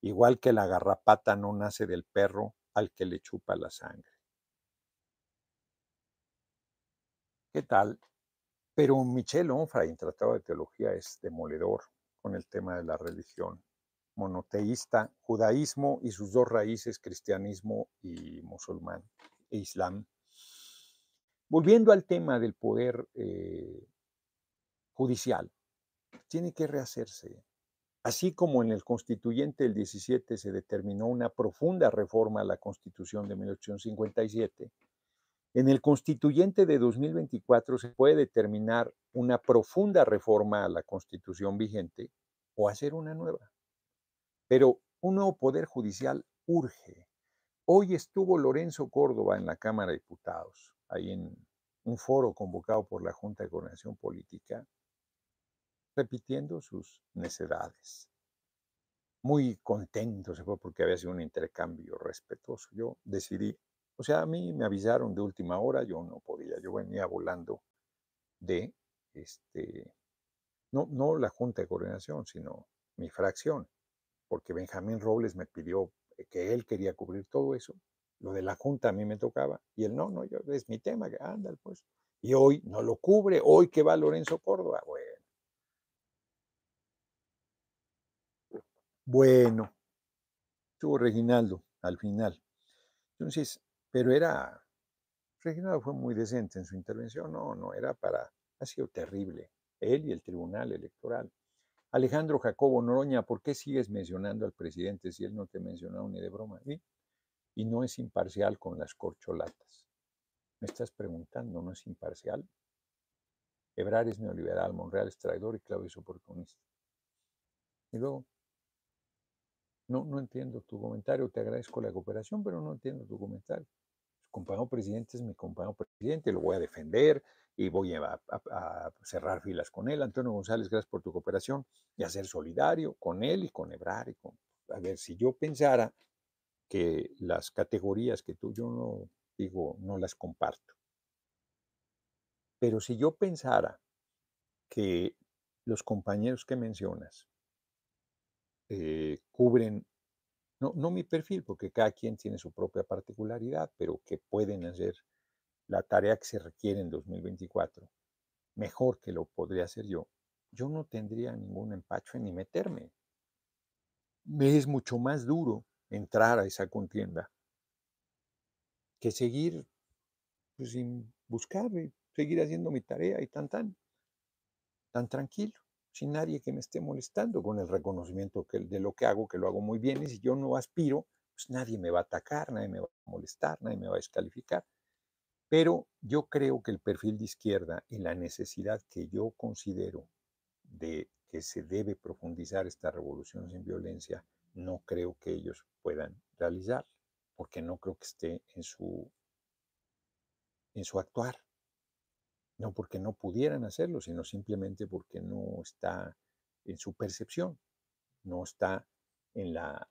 igual que la garrapata no nace del perro al que le chupa la sangre. ¿Qué tal? Pero Michel Onfray Tratado de Teología es demoledor con el tema de la religión monoteísta, judaísmo y sus dos raíces, cristianismo y musulmán e islam. Volviendo al tema del poder eh, judicial tiene que rehacerse. Así como en el constituyente del 17 se determinó una profunda reforma a la constitución de 1857, en el constituyente de 2024 se puede determinar una profunda reforma a la constitución vigente o hacer una nueva. Pero un nuevo poder judicial urge. Hoy estuvo Lorenzo Córdoba en la Cámara de Diputados, ahí en un foro convocado por la Junta de Coordinación Política, repitiendo sus necedades. Muy contento se fue porque había sido un intercambio respetuoso. Yo decidí, o sea, a mí me avisaron de última hora, yo no podía, yo venía volando de, este, no, no la Junta de Coordinación, sino mi fracción, porque Benjamín Robles me pidió que él quería cubrir todo eso. Lo de la Junta a mí me tocaba y él no, no, yo, es mi tema, anda pues. Y hoy no lo cubre, hoy que va Lorenzo Córdoba, bueno Bueno, estuvo Reginaldo al final. Entonces, pero era, Reginaldo fue muy decente en su intervención, no, no, era para, ha sido terrible, él y el Tribunal Electoral. Alejandro Jacobo Noroña, ¿por qué sigues mencionando al presidente si él no te mencionó ni de broma? Y no es imparcial con las corcholatas. ¿Me estás preguntando, no es imparcial? Ebrar es neoliberal, Monreal es traidor y Claudio es oportunista. Y luego, No, no entiendo tu comentario, te agradezco la cooperación, pero no entiendo tu comentario. Compañero presidente es mi compañero presidente, lo voy a defender y voy a, cerrar filas con él. Antonio González, gracias por tu cooperación y a ser solidario con él y con Ebrar. A ver, si yo pensara que las categorías que tú, yo no digo, no las comparto. Pero si yo pensara que los compañeros que mencionas eh, cubren, no, no mi perfil, porque cada quien tiene su propia particularidad, pero que pueden hacer la tarea que se requiere en 2024 mejor que lo podría hacer yo, yo no tendría ningún empacho en ni meterme. Me es mucho más duro entrar a esa contienda que seguir pues, sin buscar seguir haciendo mi tarea y tan tan, tan tranquilo sin nadie que me esté molestando, con el reconocimiento que, de lo que hago, que lo hago muy bien, y si yo no aspiro, pues nadie me va a atacar, nadie me va a molestar, nadie me va a descalificar. Pero yo creo que el perfil de izquierda y la necesidad que yo considero de que se debe profundizar esta revolución sin violencia, no creo que ellos puedan realizar, porque no creo que esté en su, en su actuar no porque no pudieran hacerlo, sino simplemente porque no está en su percepción, no está en la...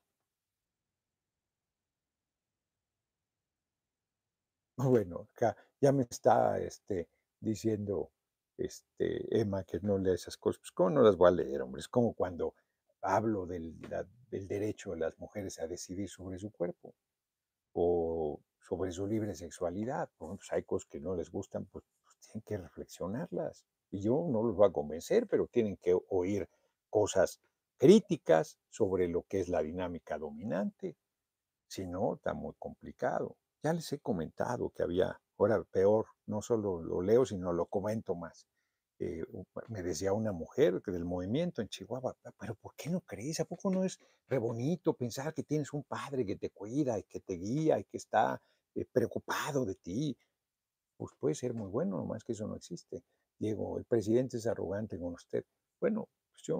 Bueno, acá ya me está este, diciendo este, Emma que no lea esas cosas. Pues, ¿cómo no las voy a leer, hombre? Como cuando hablo del, del derecho de las mujeres a decidir sobre su cuerpo o sobre su libre sexualidad. Pues hay cosas que no les gustan, pues tienen que reflexionarlas. Y yo no los voy a convencer, pero tienen que oír cosas críticas sobre lo que es la dinámica dominante. Si no, está muy complicado. Ya les he comentado que había, ahora peor, no solo lo leo, sino lo comento más. Eh, me decía una mujer del movimiento en Chihuahua, pero ¿por qué no crees? ¿A poco no es re bonito pensar que tienes un padre que te cuida y que te guía y que está eh, preocupado de ti? Pues puede ser muy bueno, nomás que eso no existe. Diego, el presidente es arrogante con usted. Bueno, pues,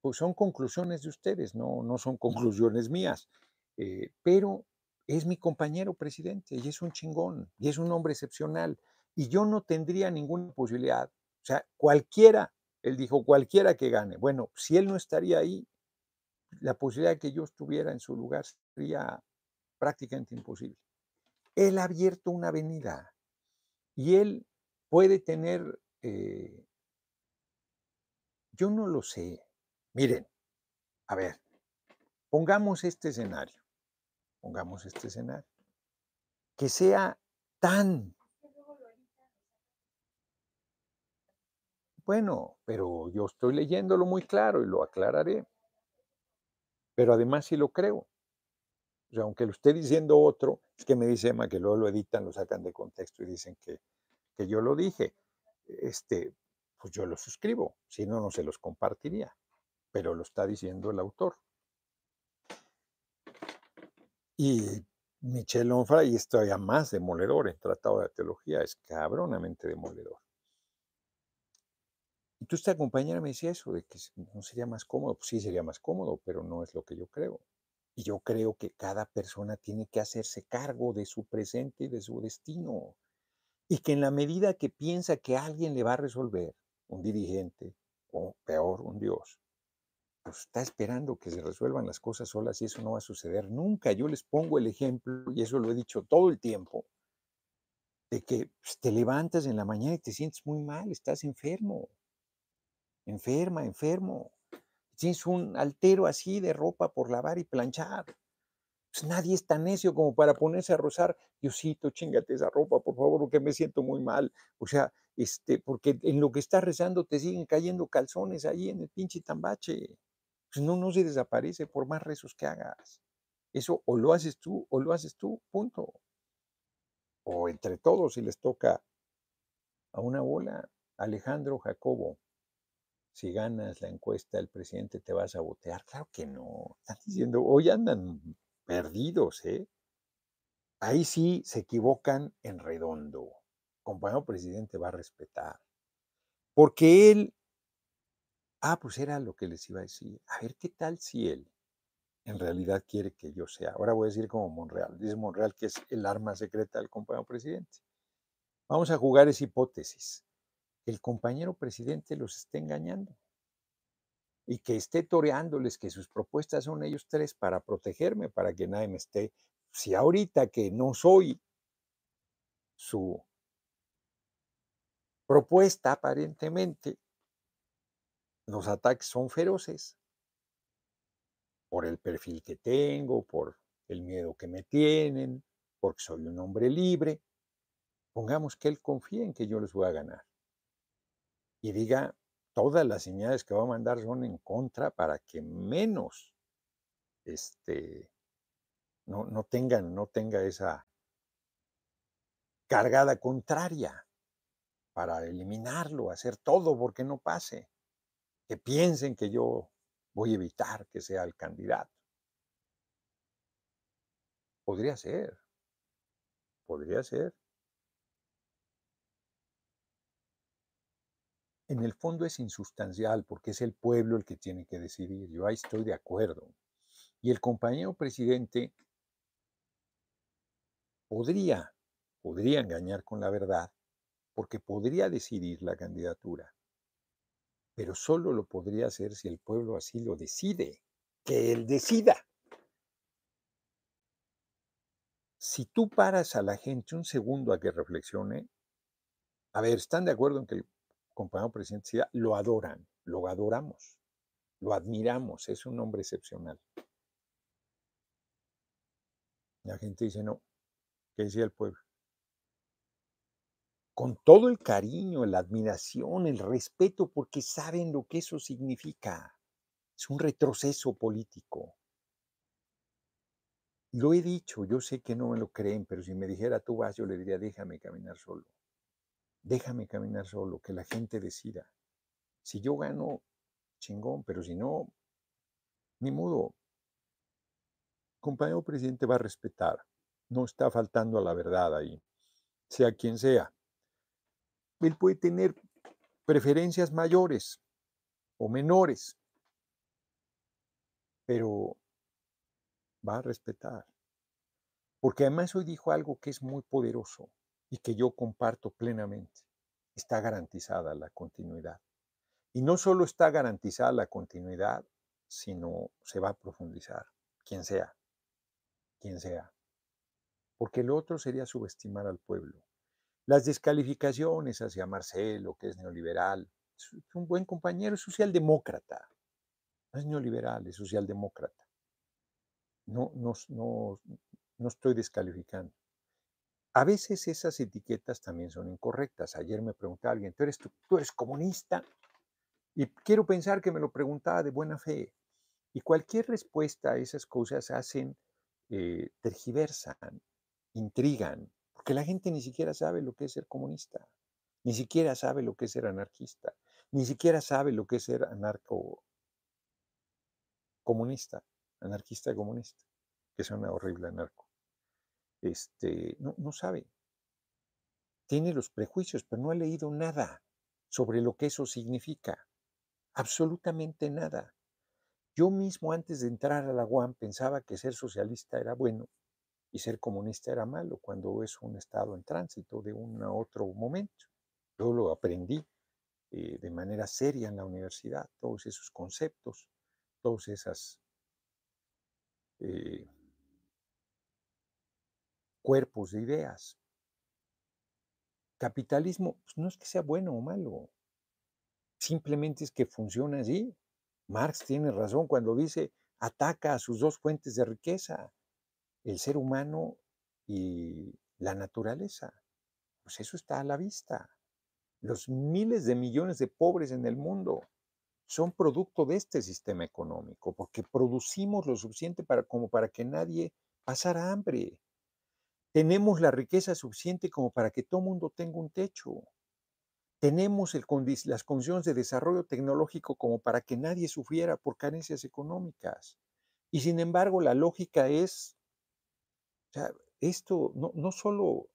pues son conclusiones de ustedes, no, no son conclusiones mías. Eh, pero es mi compañero presidente y es un chingón y es un hombre excepcional. Y yo no tendría ninguna posibilidad. O sea, cualquiera, él dijo, cualquiera que gane. Bueno, si él no estaría ahí, la posibilidad de que yo estuviera en su lugar sería prácticamente imposible. Él ha abierto una avenida y él puede tener, eh yo no lo sé. Miren, a ver, pongamos este escenario, pongamos este escenario, que sea tan... Bueno, pero yo estoy leyéndolo muy claro y lo aclararé. Pero además sí lo creo. O sea, aunque lo esté diciendo otro, es que me dice Emma que luego lo editan, lo sacan de contexto y dicen que, que yo lo dije. Este, pues yo lo suscribo, si no, no se los compartiría, pero lo está diciendo el autor. Y Michel Onfray, y esto ya más demoledor en Tratado de Teología, es cabronamente demoledor. Y tú, esta compañera me decía eso, de que no sería más cómodo. Pues sí, sería más cómodo, pero no es lo que yo creo. Y yo creo que cada persona tiene que hacerse cargo de su presente y de su destino. Y que en la medida que piensa que alguien le va a resolver, un dirigente o peor, un Dios, pues está esperando que se resuelvan las cosas solas y eso no va a suceder nunca. Yo les pongo el ejemplo, y eso lo he dicho todo el tiempo, de que pues, te levantas en la mañana y te sientes muy mal, estás enfermo, enferma, enfermo tienes un altero así de ropa por lavar y planchar. Pues nadie es tan necio como para ponerse a rozar, Diosito, chingate esa ropa, por favor, porque me siento muy mal. O sea, este, porque en lo que estás rezando te siguen cayendo calzones ahí en el pinche tambache. Pues no, no se desaparece por más rezos que hagas. Eso o lo haces tú o lo haces tú, punto. O entre todos, si les toca a una bola, Alejandro Jacobo, si ganas la encuesta el presidente te vas a botear. Claro que no. Están diciendo, hoy andan perdidos, ¿eh? Ahí sí se equivocan en redondo. Compañero presidente va a respetar. Porque él, ah, pues era lo que les iba a decir. A ver, ¿qué tal si él en realidad quiere que yo sea. Ahora voy a decir como Monreal. Dice Monreal que es el arma secreta del compañero presidente. Vamos a jugar esa hipótesis. El compañero presidente los está engañando y que esté toreándoles que sus propuestas son ellos tres para protegerme, para que nadie me esté. Si ahorita que no soy su propuesta, aparentemente, los ataques son feroces por el perfil que tengo, por el miedo que me tienen, porque soy un hombre libre. Pongamos que él confíe en que yo les voy a ganar. Y diga, todas las señales que va a mandar son en contra para que menos este, no, no, tengan, no tenga esa cargada contraria para eliminarlo, hacer todo porque no pase, que piensen que yo voy a evitar que sea el candidato. Podría ser, podría ser. En el fondo es insustancial porque es el pueblo el que tiene que decidir. Yo ahí estoy de acuerdo. Y el compañero presidente podría, podría engañar con la verdad porque podría decidir la candidatura pero solo lo podría hacer si el pueblo así lo decide, que él decida. Si tú paras a la gente un segundo a que reflexione, a ver, ¿están de acuerdo en que el compañero presidente sea? Lo adoran, lo adoramos, lo admiramos, es un hombre excepcional. La gente dice, no, ¿qué decía el pueblo? con todo el cariño, la admiración, el respeto, porque saben lo que eso significa. Es un retroceso político. Lo he dicho, yo sé que no me lo creen, pero si me dijera tú vas, yo le diría, déjame caminar solo. Déjame caminar solo, que la gente decida. Si yo gano, chingón, pero si no, ni modo. Compañero presidente va a respetar. No está faltando a la verdad ahí, sea quien sea él puede tener preferencias mayores o menores, pero va a respetar. Porque además hoy dijo algo que es muy poderoso y que yo comparto plenamente. Está garantizada la continuidad. Y no solo está garantizada la continuidad, sino se va a profundizar, quien sea, quien sea. Porque lo otro sería subestimar al pueblo. Las descalificaciones hacia Marcelo, que es neoliberal, es un buen compañero, es socialdemócrata. No es neoliberal, es socialdemócrata. No, no, no, no estoy descalificando. A veces esas etiquetas también son incorrectas. Ayer me preguntaba alguien, ¿tú eres, tú, eres comunista? Y quiero pensar que me lo preguntaba de buena fe. Y cualquier respuesta a esas cosas hacen, eh, tergiversan, intrigan, porque la gente ni siquiera sabe lo que es ser comunista, ni siquiera sabe lo que es ser anarquista, ni siquiera sabe lo que es ser anarco comunista, anarquista comunista, que suena horrible anarco. Este, no, no sabe. Tiene los prejuicios, pero no ha leído nada sobre lo que eso significa. Absolutamente nada. Yo mismo antes de entrar a la UAM pensaba que ser socialista era bueno y ser comunista era malo cuando es un estado en tránsito de un a otro momento. Yo lo aprendí eh, de manera seria en la universidad, todos esos conceptos, todas esas eh, cuerpos de ideas. Capitalismo pues, no es que sea bueno o malo, simplemente es que funciona así. Marx tiene razón cuando dice ataca a sus dos fuentes de riqueza, el ser humano y la naturaleza. Pues eso está a la vista. Los miles de millones de pobres en el mundo son producto de este sistema económico, porque producimos lo suficiente para, como para que nadie pasara hambre. Tenemos la riqueza suficiente como para que todo mundo tenga un techo. Tenemos las condiciones de desarrollo tecnológico como para que nadie sufriera por carencias económicas. Y sin embargo, la lógica es esto no, no solo,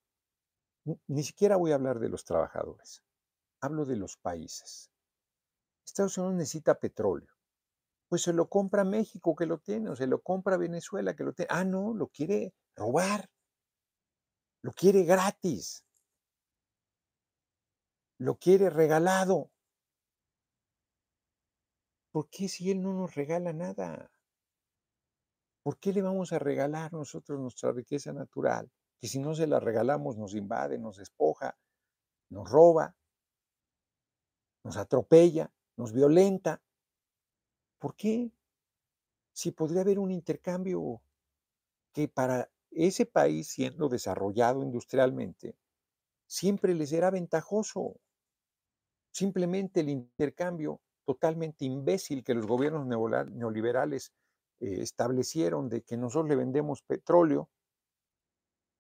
ni siquiera voy a hablar de los trabajadores, hablo de los países. Estados Unidos necesita petróleo, Pues se lo compra México que lo tiene, o se lo compra Venezuela que lo tiene. Ah, no, lo quiere robar. Lo quiere gratis. Lo quiere regalado. ¿Por qué si él no nos regala nada? ¿Por qué le vamos a regalar nosotros nuestra riqueza natural? Que si no se la regalamos nos invade, nos despoja, nos roba, nos atropella, nos violenta. ¿Por qué? Si podría haber un intercambio que para ese país, siendo desarrollado industrialmente, siempre les será ventajoso. Simplemente el intercambio totalmente imbécil que los gobiernos neoliberales eh, establecieron de que nosotros le vendemos petróleo,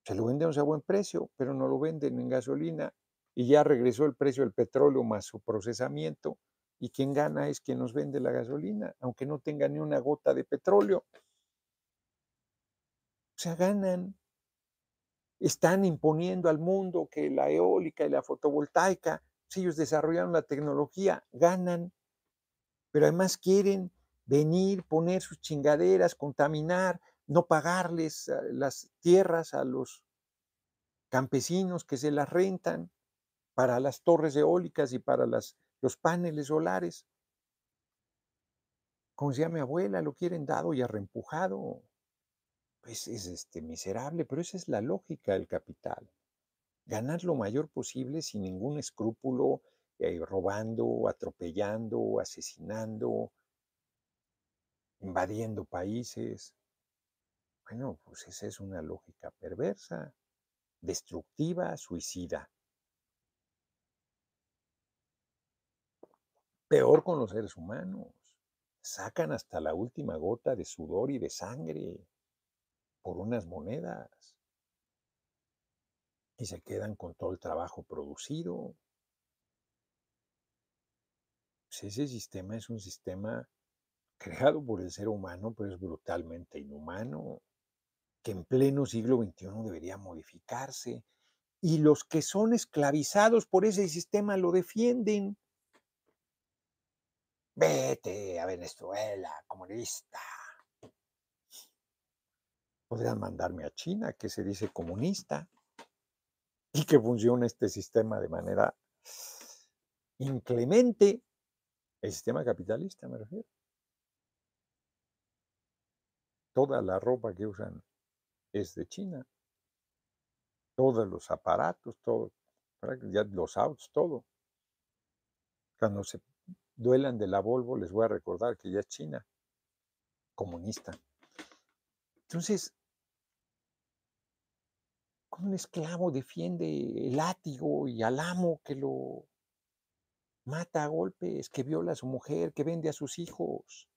se lo vendemos a buen precio, pero no lo venden en gasolina y ya regresó el precio del petróleo más su procesamiento y quien gana es quien nos vende la gasolina, aunque no tenga ni una gota de petróleo. O sea, ganan. Están imponiendo al mundo que la eólica y la fotovoltaica, si ellos desarrollaron la tecnología, ganan pero además quieren venir, poner sus chingaderas, contaminar, no pagarles ah, las tierras a los campesinos que se las rentan para las torres eólicas y para las, los paneles solares. Como decía mi abuela, lo quieren dado y arrempujado. Pues es este, miserable, pero esa es la lógica del capital. Ganar lo mayor posible sin ningún escrúpulo, eh, robando, atropellando, asesinando, invadiendo países. Bueno, pues esa es una lógica perversa, destructiva, suicida. Peor con los seres humanos. Sacan hasta la última gota de sudor y de sangre por unas monedas. Y se quedan con todo el trabajo producido. Pues, ese sistema es un sistema creado por el ser humano, pero es brutalmente inhumano, que en pleno siglo XXI debería modificarse. Y los que son esclavizados por ese sistema lo defienden. Vete a Venezuela, comunista. Podrían mandarme a China, que se dice comunista, y que funciona este sistema de manera inclemente el sistema capitalista, me refiero. Toda la ropa que usan es de China. Todos los aparatos, todo, los autos, todo. Cuando se duelan de la Volvo, les voy a recordar que ya es China, comunista. Entonces, un esclavo defiende el látigo y al amo que lo mata a golpes, que viola a su mujer, que vende a sus hijos.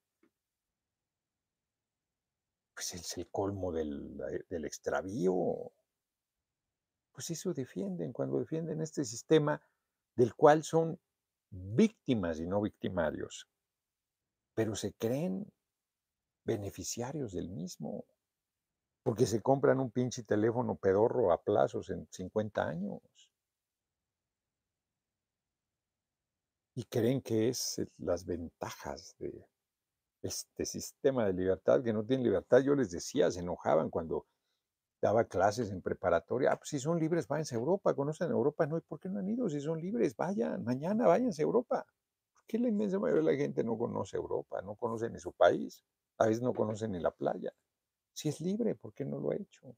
Pues es el colmo del, eh, del extravío. Pues eso defienden cuando defienden este sistema del cual son víctimas y no victimarios, pero se creen beneficiarios del mismo, porque se compran un pinche teléfono pedorro a plazos en 50 años. y creen que es eh, las ventajas de este sistema de libertad, que no tienen libertad. Yo les decía, se enojaban cuando daba clases en preparatoria. Ah, pues si son libres, váyanse a Europa, conocen Europa. No, ¿y por qué no han ido? Si son libres, vayan, mañana váyanse a Europa. ¿Por qué la inmensa mayoría de la gente no conoce Europa, no conoce ni su país? A veces no conoce ni la playa. Si es libre, ¿por qué no lo ha hecho?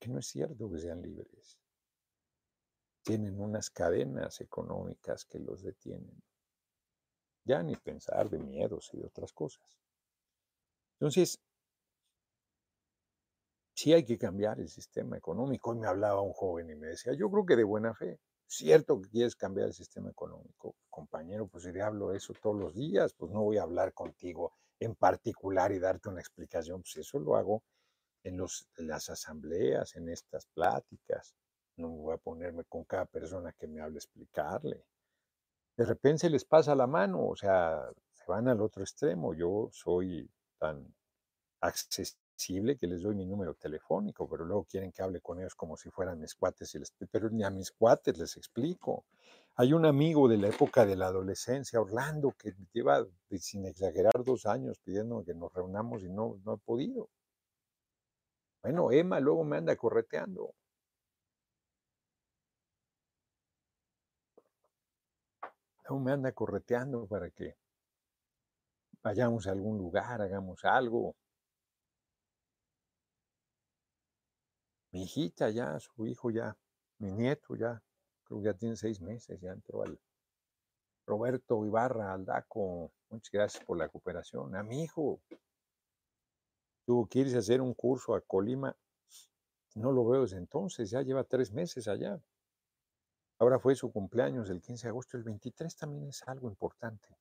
Que no es cierto que sean libres tienen unas cadenas económicas que los detienen. Ya ni pensar de miedos y de otras cosas. Entonces, sí hay que cambiar el sistema económico. Hoy me hablaba un joven y me decía, yo creo que de buena fe, cierto que quieres cambiar el sistema económico, compañero, pues si hablo eso todos los días, pues no voy a hablar contigo en particular y darte una explicación, pues eso lo hago en, los, las asambleas, en estas pláticas. No voy a ponerme con cada persona que me hable a explicarle. De repente se les pasa la mano, o sea, se van al otro extremo. Yo soy tan accesible que les doy mi número telefónico, pero luego quieren que hable con ellos como si fueran mis cuates, y les, pero ni a mis cuates les explico. Hay un amigo de la época de la adolescencia, Orlando, que lleva, sin exagerar, dos años pidiendo que nos reunamos y no, no he podido. Bueno, Emma luego me anda correteando. Luego me anda correteando para que vayamos a algún lugar, hagamos algo. Mi hijita ya, su hijo ya, mi nieto ya, creo que ya tiene seis meses, ya entró al Roberto Ibarra Aldaco. Muchas gracias por la cooperación. A mi hijo tuvo que hacer un curso a Colima. No lo veo desde entonces, ya lleva tres meses allá. Ahora fue su cumpleaños el 15 de agosto, el 23 también es algo importante.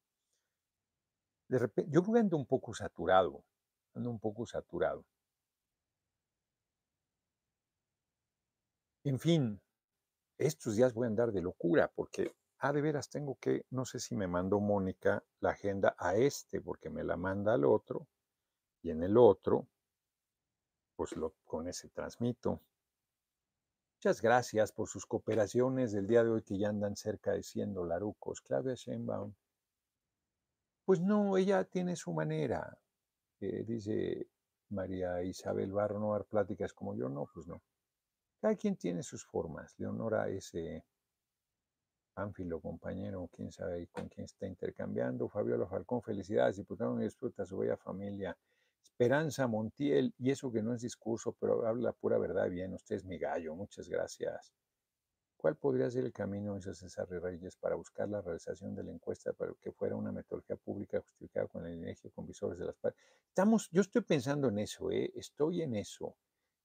De repente, yo creo que ando un poco saturado, ando un poco saturado. En fin, estos días voy a andar de locura porque, ah, de veras, tengo que, no sé si me mandó Mónica la agenda a este, porque me la manda al otro, y en el otro, pues lo, con ese transmito. Muchas gracias por sus cooperaciones del día de hoy que ya andan cerca de 100 dolarucos. Claudia Sheinbaum. Pues no, ella tiene su manera. Eh, dice María Isabel Barro, no dar pláticas como yo, no, pues no. Cada quien tiene sus formas. Leonora, ese Ánfilo, compañero, quién sabe con quién está intercambiando. Fabiola Falcón, felicidades, diputado, disfruta su bella familia. Esperanza Montiel, y eso que no es discurso, pero habla pura verdad bien, usted es mi gallo, muchas gracias. ¿Cuál podría ser el camino, dice César Reyes, para buscar la realización de la encuesta para que fuera una metodología pública justificada con el INEGI con visores de las partes? Estamos, yo estoy pensando en eso, ¿eh? estoy en eso.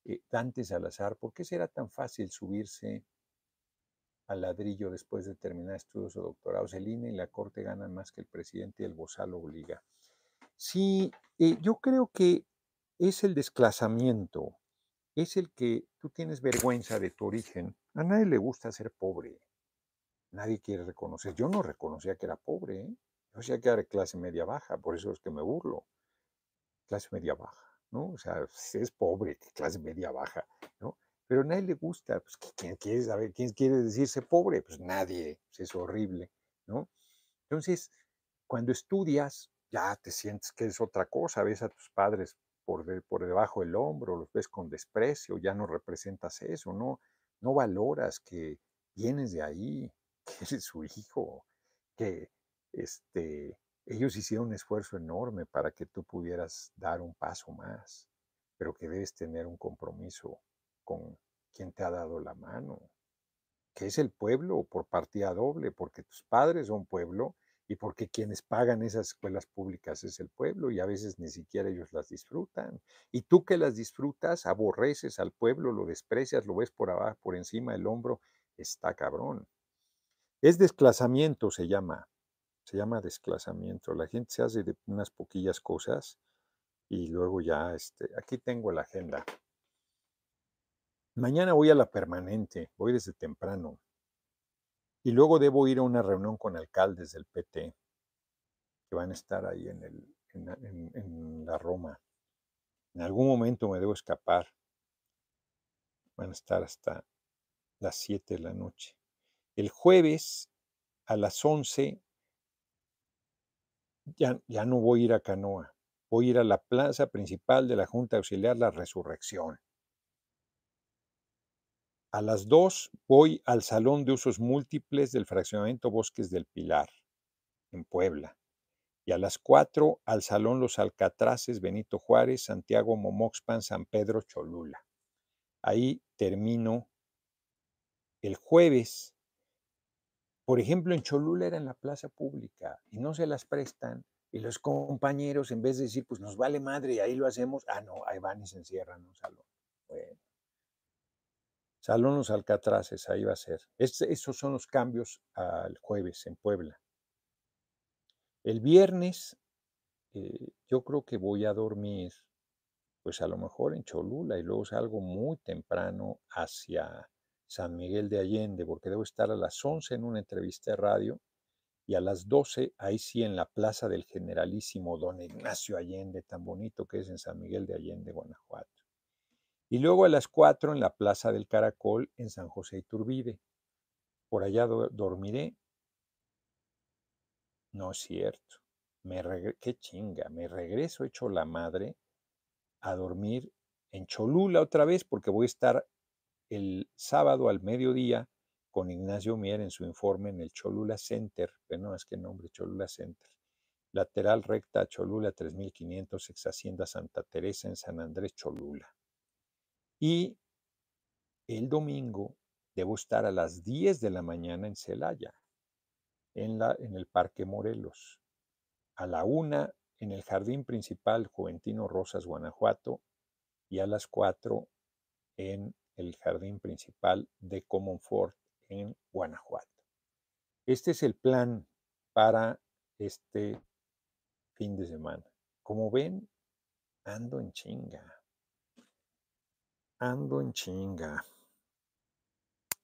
Eh, Dante Salazar, ¿por qué será tan fácil subirse al ladrillo después de terminar estudios o doctorados? El INE y la Corte ganan más que el presidente y el bozal obliga. Sí, eh, yo creo que es el desclasamiento, es el que tú tienes vergüenza de tu origen. A nadie le gusta ser pobre. Nadie quiere reconocer. Yo no reconocía que era pobre. ¿eh? Yo decía que era clase media baja, por eso es que me burlo. Clase media baja, ¿no? O sea, es pobre, clase media baja, ¿no? Pero a nadie le gusta. Pues, ¿quién quiere saber? ¿Quién quiere decirse pobre? Pues nadie. Pues, es horrible, ¿no? Entonces, cuando estudias, ya te sientes que es otra cosa, ves a tus padres por, por debajo del hombro, los ves con desprecio, ya no representas eso, no, no valoras que vienes de ahí, que eres su hijo, que este, ellos hicieron un esfuerzo enorme para que tú pudieras dar un paso más, pero que debes tener un compromiso con quien te ha dado la mano, que es el pueblo por partida doble, porque tus padres son pueblo y porque quienes pagan esas escuelas públicas es el pueblo y a veces ni siquiera ellos las disfrutan. Y tú que las disfrutas, aborreces al pueblo, lo desprecias, lo ves por abajo, por encima del hombro, está cabrón. Es desclasamiento, se llama. Se llama desclasamiento. La gente se hace de unas poquillas cosas y luego ya, este, aquí tengo la agenda. Mañana voy a la permanente, voy desde temprano. Y luego debo ir a una reunión con alcaldes del PT que van a estar ahí en, el, en, la Roma. En algún momento me debo escapar. Van a estar hasta las 7 de la noche. El jueves a las 11 ya, ya no voy a ir a Canoa. Voy a ir a la plaza principal de la Junta Auxiliar La Resurrección. A las 2 voy al Salón de Usos Múltiples del Fraccionamiento Bosques del Pilar, en Puebla. Y a las 4 al Salón Los Alcatraces Benito Juárez, Santiago Momoxpan, San Pedro Cholula. Ahí termino el jueves. Por ejemplo, en Cholula era en la plaza pública y no se las prestan. Y los compañeros, en vez de decir, pues nos vale madre y ahí lo hacemos, ah, no, ahí van y se encierran en un salón. Bueno. Salón Los Alcatraces, ahí va a ser. esos son los cambios al jueves en Puebla. El viernes eh, yo creo que voy a dormir, pues a lo mejor en Cholula y luego salgo muy temprano hacia San Miguel de Allende, porque debo estar a las 11 en una entrevista de radio y a las 12 ahí sí en la Plaza del Generalísimo Don Ignacio Allende, tan bonito que es en San Miguel de Allende, Guanajuato. Y luego a las 4 en la Plaza del Caracol en San José Iturbide. Por allá dormiré No es cierto. Me qué chinga, me regreso hecho la madre a dormir en Cholula otra vez porque voy a estar el sábado al mediodía con Ignacio Mier en su informe en el Cholula Center, bueno, es que nombre Cholula Center, lateral recta Cholula 3500, ex Hacienda Santa Teresa en San Andrés Cholula. Y el domingo debo estar a las 10 de la mañana en Celaya, en, la, en el Parque Morelos. A la una en el Jardín Principal Juventino Rosas, Guanajuato, y a las 4 en el Jardín Principal de Comonfort en Guanajuato. Este es el plan para este fin de semana. Como ven, ando en chinga. Ando en chinga.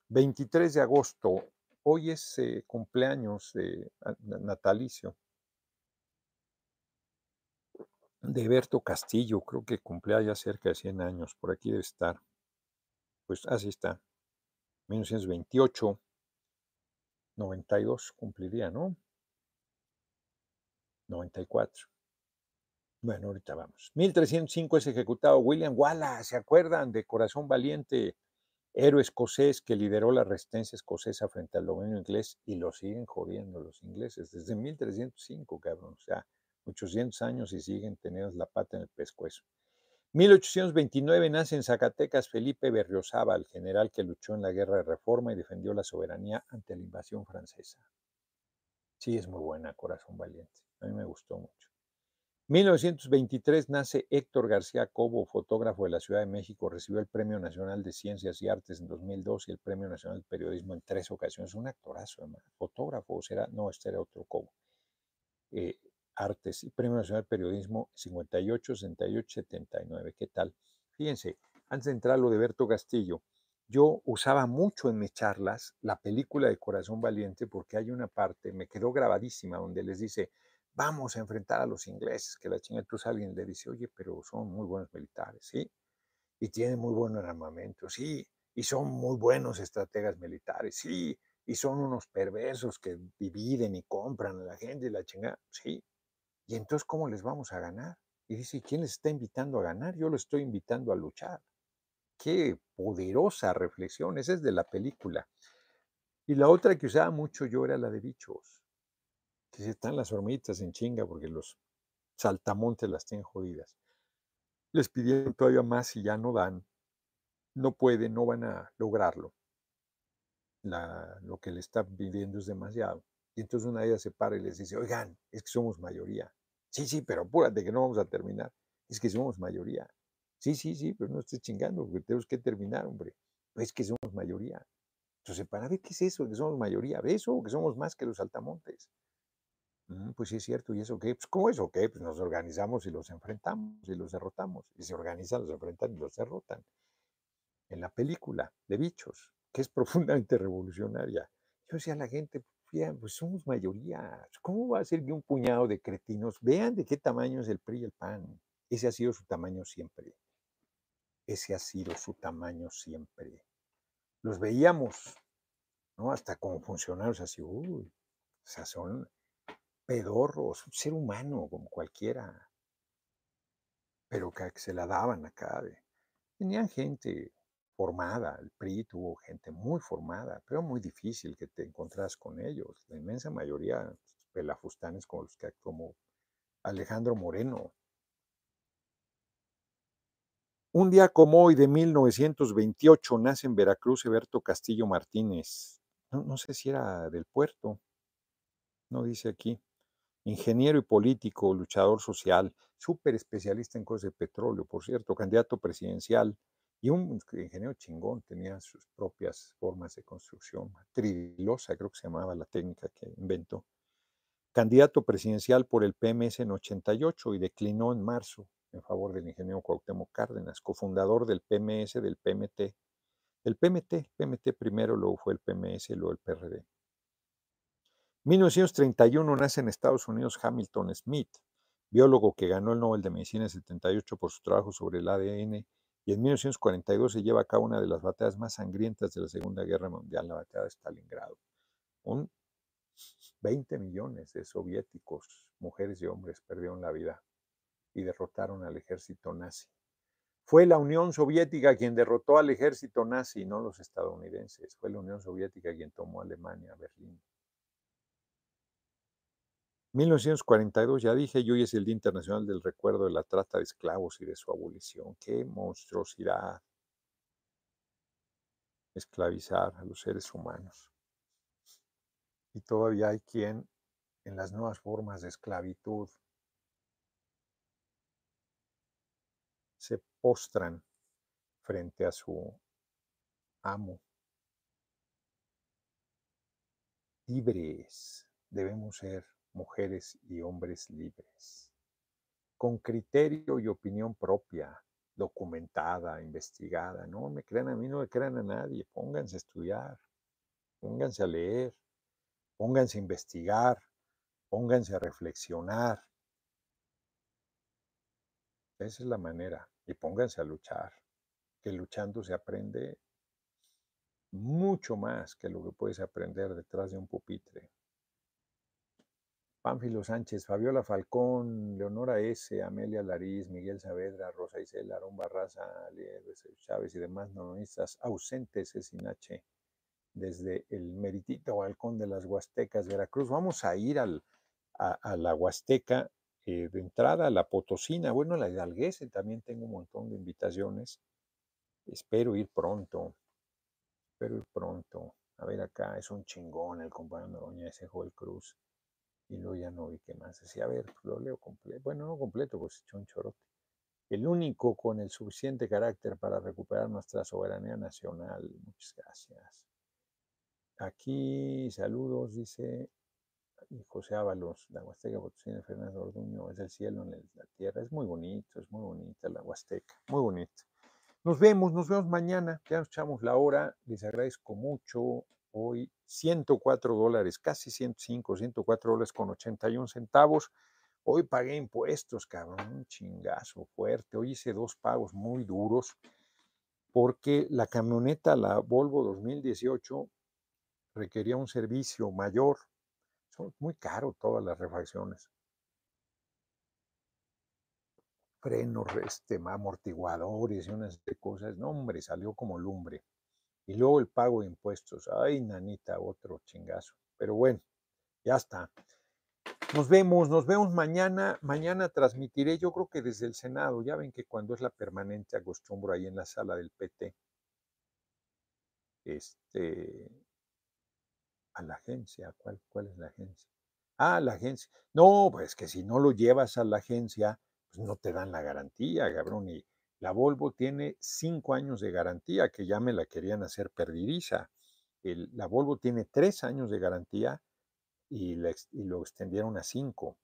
23 de agosto. Hoy es eh, cumpleaños de, natalicio de Berto Castillo. Creo que cumplea ya cerca de 100 años. Por aquí debe estar. Pues así está. 1928. 92 cumpliría, ¿no? 94. Bueno, ahorita vamos. 1305 es ejecutado William Wallace, ¿se acuerdan de Corazón Valiente? héroe escocés que lideró la resistencia escocesa frente al dominio inglés y lo siguen jodiendo los ingleses desde 1305, cabrón. O sea, 800 años y siguen teniendo la pata en el pescuezo. 1829 nace en Zacatecas Felipe Berriozábal, general que luchó en la guerra de reforma y defendió la soberanía ante la invasión francesa. Sí, es muy buena, Corazón Valiente. A mí me gustó mucho. 1923 nace Héctor García Cobo, fotógrafo de la Ciudad de México. Recibió el Premio Nacional de Ciencias y Artes en 2002 y el Premio Nacional de Periodismo en tres ocasiones. Un actorazo, además. Fotógrafo, será, no, este era otro Cobo. Eh, artes y Premio Nacional de Periodismo 58, 68, 79. ¿Qué tal? Fíjense, antes de entrar lo de Berto Castillo, yo usaba mucho en mis charlas la película de Corazón Valiente porque hay una parte, me quedó grabadísima, donde les dice, vamos a enfrentar a los ingleses, que la chinga, entonces alguien le dice, oye, pero son muy buenos militares, ¿sí? Y tienen muy buen armamento, sí, y son muy buenos estrategas militares, sí, y son unos perversos que dividen y compran a la gente y la chinga, sí. Y entonces, ¿cómo les vamos a ganar? Y dice, ¿quién les está invitando a ganar? Yo lo estoy invitando a luchar. Qué poderosa reflexión, esa es de la película. Y la otra que usaba mucho yo era la de bichos que si están las hormiguitas en chinga porque los saltamontes las tienen jodidas. Les pidieron todavía más y ya no dan, no pueden, no van a lograrlo. lo que le está pidiendo es demasiado. Y entonces una de ellas se para y les dice, oigan, es que somos mayoría. Sí, sí, pero apúrate que no vamos a terminar. Es que somos mayoría. Sí, sí, sí, pero no estés chingando, porque tenemos que terminar, hombre. Es que somos mayoría. Entonces, para ver qué es eso, que somos mayoría, ¿eso o que somos más que los saltamontes? Mm, pues sí es cierto, ¿y eso qué? Pues ¿cómo eso qué? Pues nos organizamos y los enfrentamos y los derrotamos. Y se organizan, los enfrentan y los derrotan. En la película de bichos, que es profundamente revolucionaria. Yo decía a la gente, pues somos mayoría. ¿Cómo va a ser que un puñado de cretinos vean de qué tamaño es el PRI y el PAN? Ese ha sido su tamaño siempre. Ese ha sido su tamaño siempre. Los veíamos, ¿no? Hasta como funcionarios así, uy, o sea, son pedorros, un ser humano como cualquiera, pero que, se la daban acá. tenían gente formada, el PRI tuvo gente muy formada, pero muy difícil que te encontrás con ellos. La inmensa mayoría pelafustanes como los que como Alejandro Moreno. Un día como hoy de 1928 nace en Veracruz Eberto Castillo Martínez. no sé si era del puerto, no dice aquí ingeniero y político, luchador social, súper especialista en cosas de petróleo, por cierto, candidato presidencial y un ingeniero chingón, tenía sus propias formas de construcción, trilosa creo que se llamaba la técnica que inventó. Candidato presidencial por el PMS en 88 y declinó en marzo en favor del ingeniero Cuauhtémoc Cárdenas, cofundador del PMS, del PMT. El PMT, PMT primero, luego fue el PMS, luego el PRD. 1931 nace en Estados Unidos Hamilton Smith, biólogo que ganó el Nobel de Medicina en 78 por su trabajo sobre el ADN y en 1942 se lleva a cabo una de las batallas más sangrientas de la Segunda Guerra Mundial, la batalla de Stalingrado. Un 20 millones de soviéticos, mujeres y hombres, perdieron la vida y derrotaron al ejército nazi. Fue la Unión Soviética quien derrotó al ejército nazi, no los estadounidenses. Fue la Unión Soviética quien tomó Alemania, Berlín. 1942, ya dije, y hoy es el Día Internacional del Recuerdo de la Trata de Esclavos y de su abolición. ¡Qué monstruosidad! Esclavizar a los seres humanos. Y todavía hay quien, en las nuevas formas de esclavitud, se postran frente a su amo. Libres debemos ser mujeres y hombres libres, con criterio y opinión propia, documentada, investigada. No me crean a mí, no me crean a nadie. Pónganse a estudiar, pónganse a leer, pónganse a investigar, pónganse a reflexionar. Esa es la manera. Y pónganse a luchar, que luchando se aprende mucho más que lo que puedes aprender detrás de un pupitre. Pánfilo Sánchez, Fabiola Falcón, Leonora S., Amelia Lariz, Miguel Saavedra, Rosa Isela, Arón Barraza, Chávez y demás nonistas ausentes sin H desde el meritito balcón de las Huastecas, Veracruz. Vamos a ir al, a, la Huasteca eh, de entrada, a la Potosina, bueno, a la Hidalguese también tengo un montón de invitaciones. Espero ir pronto, espero ir pronto. A ver acá, es un chingón el compañero Doña ese Joel Cruz y luego ya no vi qué más. Decía, a ver, pues, lo leo completo. Bueno, no completo, pues echó un chorote. El único con el suficiente carácter para recuperar nuestra soberanía nacional. Muchas gracias. Aquí, saludos, dice José Ábalos, la Huasteca Potosina Fernando Orduño, es el cielo en la tierra. Es muy bonito, es muy bonita la Huasteca, muy bonita. Nos vemos, nos vemos mañana, ya nos echamos la hora, les agradezco mucho hoy 104 dólares, casi 105, 104 dólares con 81 centavos. Hoy pagué impuestos, cabrón, un chingazo fuerte. Hoy hice dos pagos muy duros porque la camioneta, la Volvo 2018, requería un servicio mayor. Son muy caro todas las refacciones. Frenos, este, amortiguadores y unas cosas. No, hombre, salió como lumbre. Y luego el pago de impuestos. Ay, nanita, otro chingazo. Pero bueno, ya está. Nos vemos, nos vemos mañana. Mañana transmitiré, yo creo que desde el Senado. Ya ven que cuando es la permanente acostumbro ahí en la sala del PT. Este. A la agencia. ¿Cuál, cuál es la agencia? Ah, la agencia. No, pues que si no lo llevas a la agencia, pues no te dan la garantía, cabrón. Y, la Volvo tiene cinco años de garantía, que ya me la querían hacer perdidiza. la Volvo tiene tres años de garantía y, lo extendieron a cinco.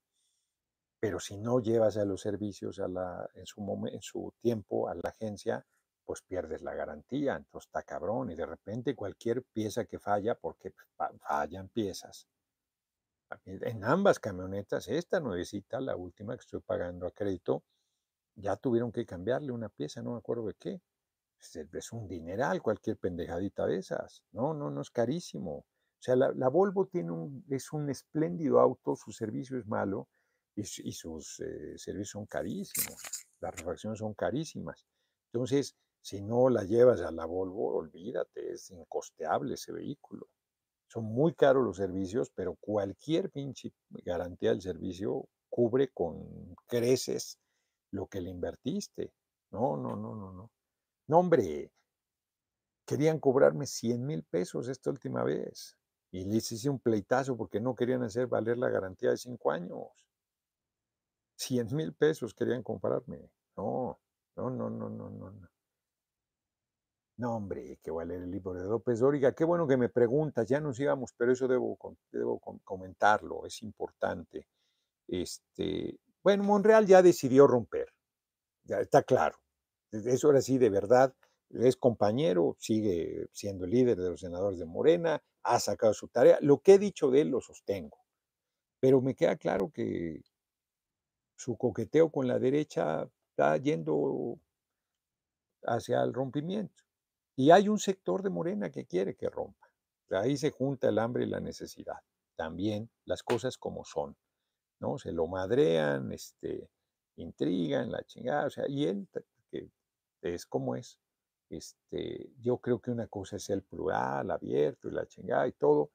Pero si no llevas a los servicios a la, en, su en su tiempo a la agencia, pues pierdes la garantía. Entonces está cabrón. Y de repente cualquier pieza que falla, porque fallan piezas. En ambas camionetas, esta nuevecita, la última que estoy pagando a crédito, ya tuvieron que cambiarle una pieza, no me acuerdo de qué. Es un dineral cualquier pendejadita de esas. No, no, no es carísimo. O sea, la, Volvo tiene un, es un espléndido auto, su servicio es malo y, sus eh, servicios son carísimos. Las refacciones son carísimas. Entonces, si no la llevas a la Volvo, olvídate, es incosteable ese vehículo. Son muy caros los servicios, pero cualquier pinche garantía del servicio cubre con creces lo que le invertiste. No, no, no, no, no. No, hombre, querían cobrarme 100 mil pesos esta última vez. Y les hice un pleitazo porque no querían hacer valer la garantía de cinco años. 100 mil pesos querían comprarme. No, no, no, no, no, no. No, hombre, que va el libro de López Dóriga. Qué bueno que me preguntas, ya nos íbamos, pero eso debo, debo comentarlo, es importante. Este, bueno, Monreal ya decidió romper, ya está claro. Eso ahora sí, de verdad, es compañero, sigue siendo líder de los senadores de Morena, ha sacado su tarea. Lo que he dicho de él lo sostengo. Pero me queda claro que su coqueteo con la derecha está yendo hacia el rompimiento. Y hay un sector de Morena que quiere que rompa. Ahí se junta el hambre y la necesidad. también las cosas como son, ¿no? Se lo madrean, este, intrigan, la chingada, o sea, y él, que es como es, este, yo creo que una cosa es el plural, abierto y la chingada y todo,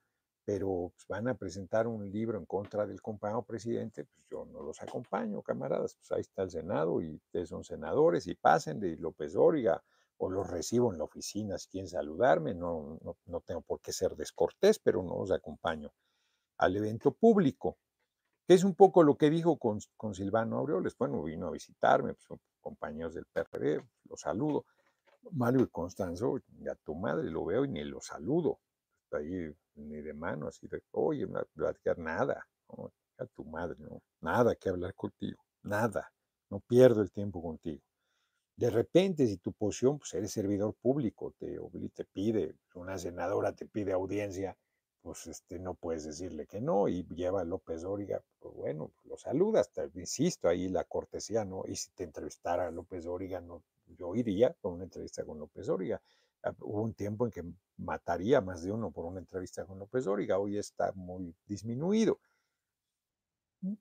pero pues, van a presentar un libro en contra del compañero presidente, pues yo no los acompaño, camaradas, pues ahí está el Senado y ustedes son senadores y pasen de López Dóriga o los recibo en la oficina si quieren saludarme, no, no, no tengo por qué ser descortés, pero no los acompaño al evento público, que es un poco lo que dijo con, con Silvano Aureoles, bueno, vino a visitarme, pues, compañeros del PRD, los saludo, Mario y Constanzo, a tu madre lo veo y ni lo saludo, ahí ni de mano, así de, oye, no platicar nada, a tu madre, no, nada que hablar contigo, nada, no pierdo el tiempo contigo. De repente, si tu posición, pues eres servidor público, te, te pide, una senadora te pide audiencia, pues este, no puedes decirle que no, y lleva a López Dóriga, pues bueno, lo saludas, te, insisto, ahí la cortesía, ¿no? Y si te entrevistara a López Dóriga, no, yo iría con una entrevista con López Dóriga. Ah, hubo un tiempo en que mataría más de uno por una entrevista con López Dóriga, hoy está muy disminuido.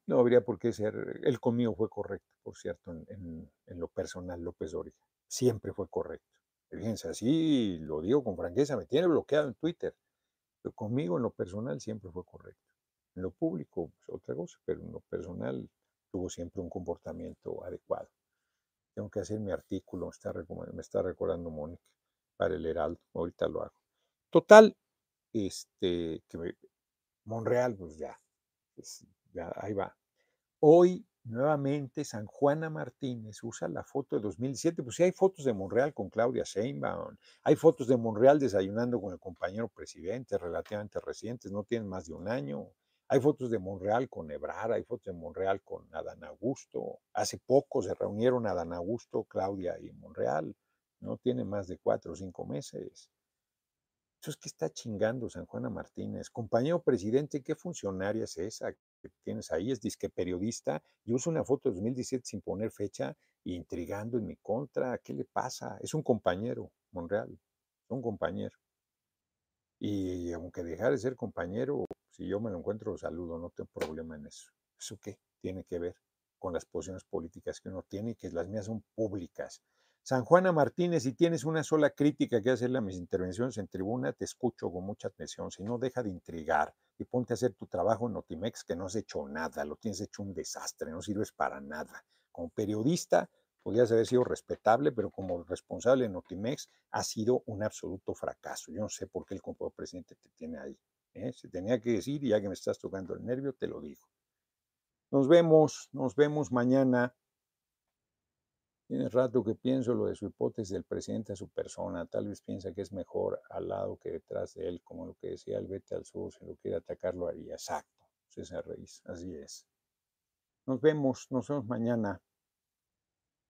No habría por qué ser, el conmigo fue correcto, por cierto, en, en, lo personal, López Dóriga, siempre fue correcto. Fíjense, así lo digo con franqueza, me tiene bloqueado en Twitter, conmigo en lo personal siempre fue correcto. En lo público, pues, otra cosa, pero en lo personal tuvo siempre un comportamiento adecuado tengo que hacer mi artículo, me está, me recordando Mónica, para el Heraldo, ahorita lo hago. Total, este, que Monreal, pues ya, pues ya, ahí va. Hoy, nuevamente, San Juana Martínez usa la foto de 2007, pues sí hay fotos de Monreal con Claudia Sheinbaum, hay fotos de Monreal desayunando con el compañero presidente, relativamente recientes, no tienen más de un año, hay fotos de Monreal con Ebrard, hay fotos de Monreal con Adán Augusto. Hace poco se reunieron Adán Augusto, Claudia y Monreal. No tiene más de cuatro o cinco meses. Eso es que está chingando San Juana Martínez. Compañero presidente, ¿qué funcionaria es esa que tienes ahí? Es disque periodista y usa una foto de 2017 sin poner fecha intrigando en mi contra. ¿Qué le pasa? Es un compañero, Monreal. Un compañero. Y aunque dejara de ser compañero, si yo me lo encuentro, lo saludo, no tengo problema en eso. ¿Eso qué tiene que ver con las posiciones políticas que uno tiene y que las mías son públicas? San Juana Martínez, si tienes una sola crítica que hacerle a mis intervenciones en tribuna, te escucho con mucha atención. Si no, deja de intrigar y ponte a hacer tu trabajo en Notimex, que no has hecho nada, lo tienes hecho un desastre, no sirves para nada. Como periodista, podrías haber sido respetable, pero como responsable en Notimex, ha sido un absoluto fracaso. Yo no sé por qué el compañero presidente te tiene ahí. ¿eh? Se tenía que decir y ya que me estás tocando el nervio, te lo digo. Nos vemos, nos vemos mañana. Tiene rato que pienso lo de su hipótesis del presidente a su persona. Tal vez piensa que es mejor al lado que detrás de él, como lo que decía el vete al sur, si lo quiere atacar lo haría. Exacto, César Reis, así es. Nos vemos, nos vemos mañana.